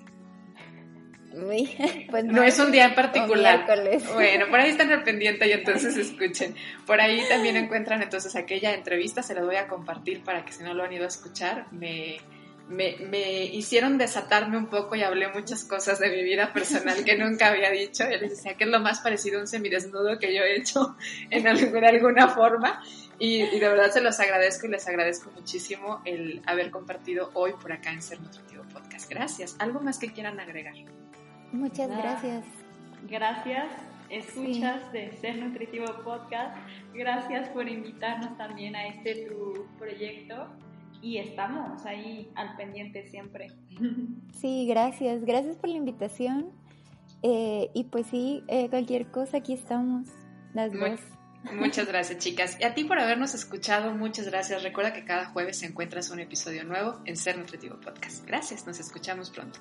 Pues no, es un día en particular. Bueno, por ahí están al pendiente y entonces escuchen. Por ahí también encuentran entonces aquella entrevista, se la voy a compartir para que si no lo han ido a escuchar, me, me, me, hicieron desatarme un poco y hablé muchas cosas de mi vida personal que nunca había dicho. Y les decía que es lo más parecido a un semidesnudo que yo he hecho en alguna, alguna forma. Y, y, de verdad se los agradezco y les agradezco muchísimo el haber compartido hoy por acá en Ser Nutritivo Podcast. Gracias. ¿Algo más que quieran agregar? Muchas gracias. Gracias. Escuchas de Ser Nutritivo Podcast. Gracias por invitarnos también a este tu proyecto y estamos ahí al pendiente siempre. Sí, gracias, gracias por la invitación. Eh, y pues sí, eh, cualquier cosa, aquí estamos, las dos. Muchas gracias, chicas. Y a ti por habernos escuchado, muchas gracias. Recuerda que cada jueves encuentras un episodio nuevo en Ser Nutritivo Podcast. Gracias, nos escuchamos pronto.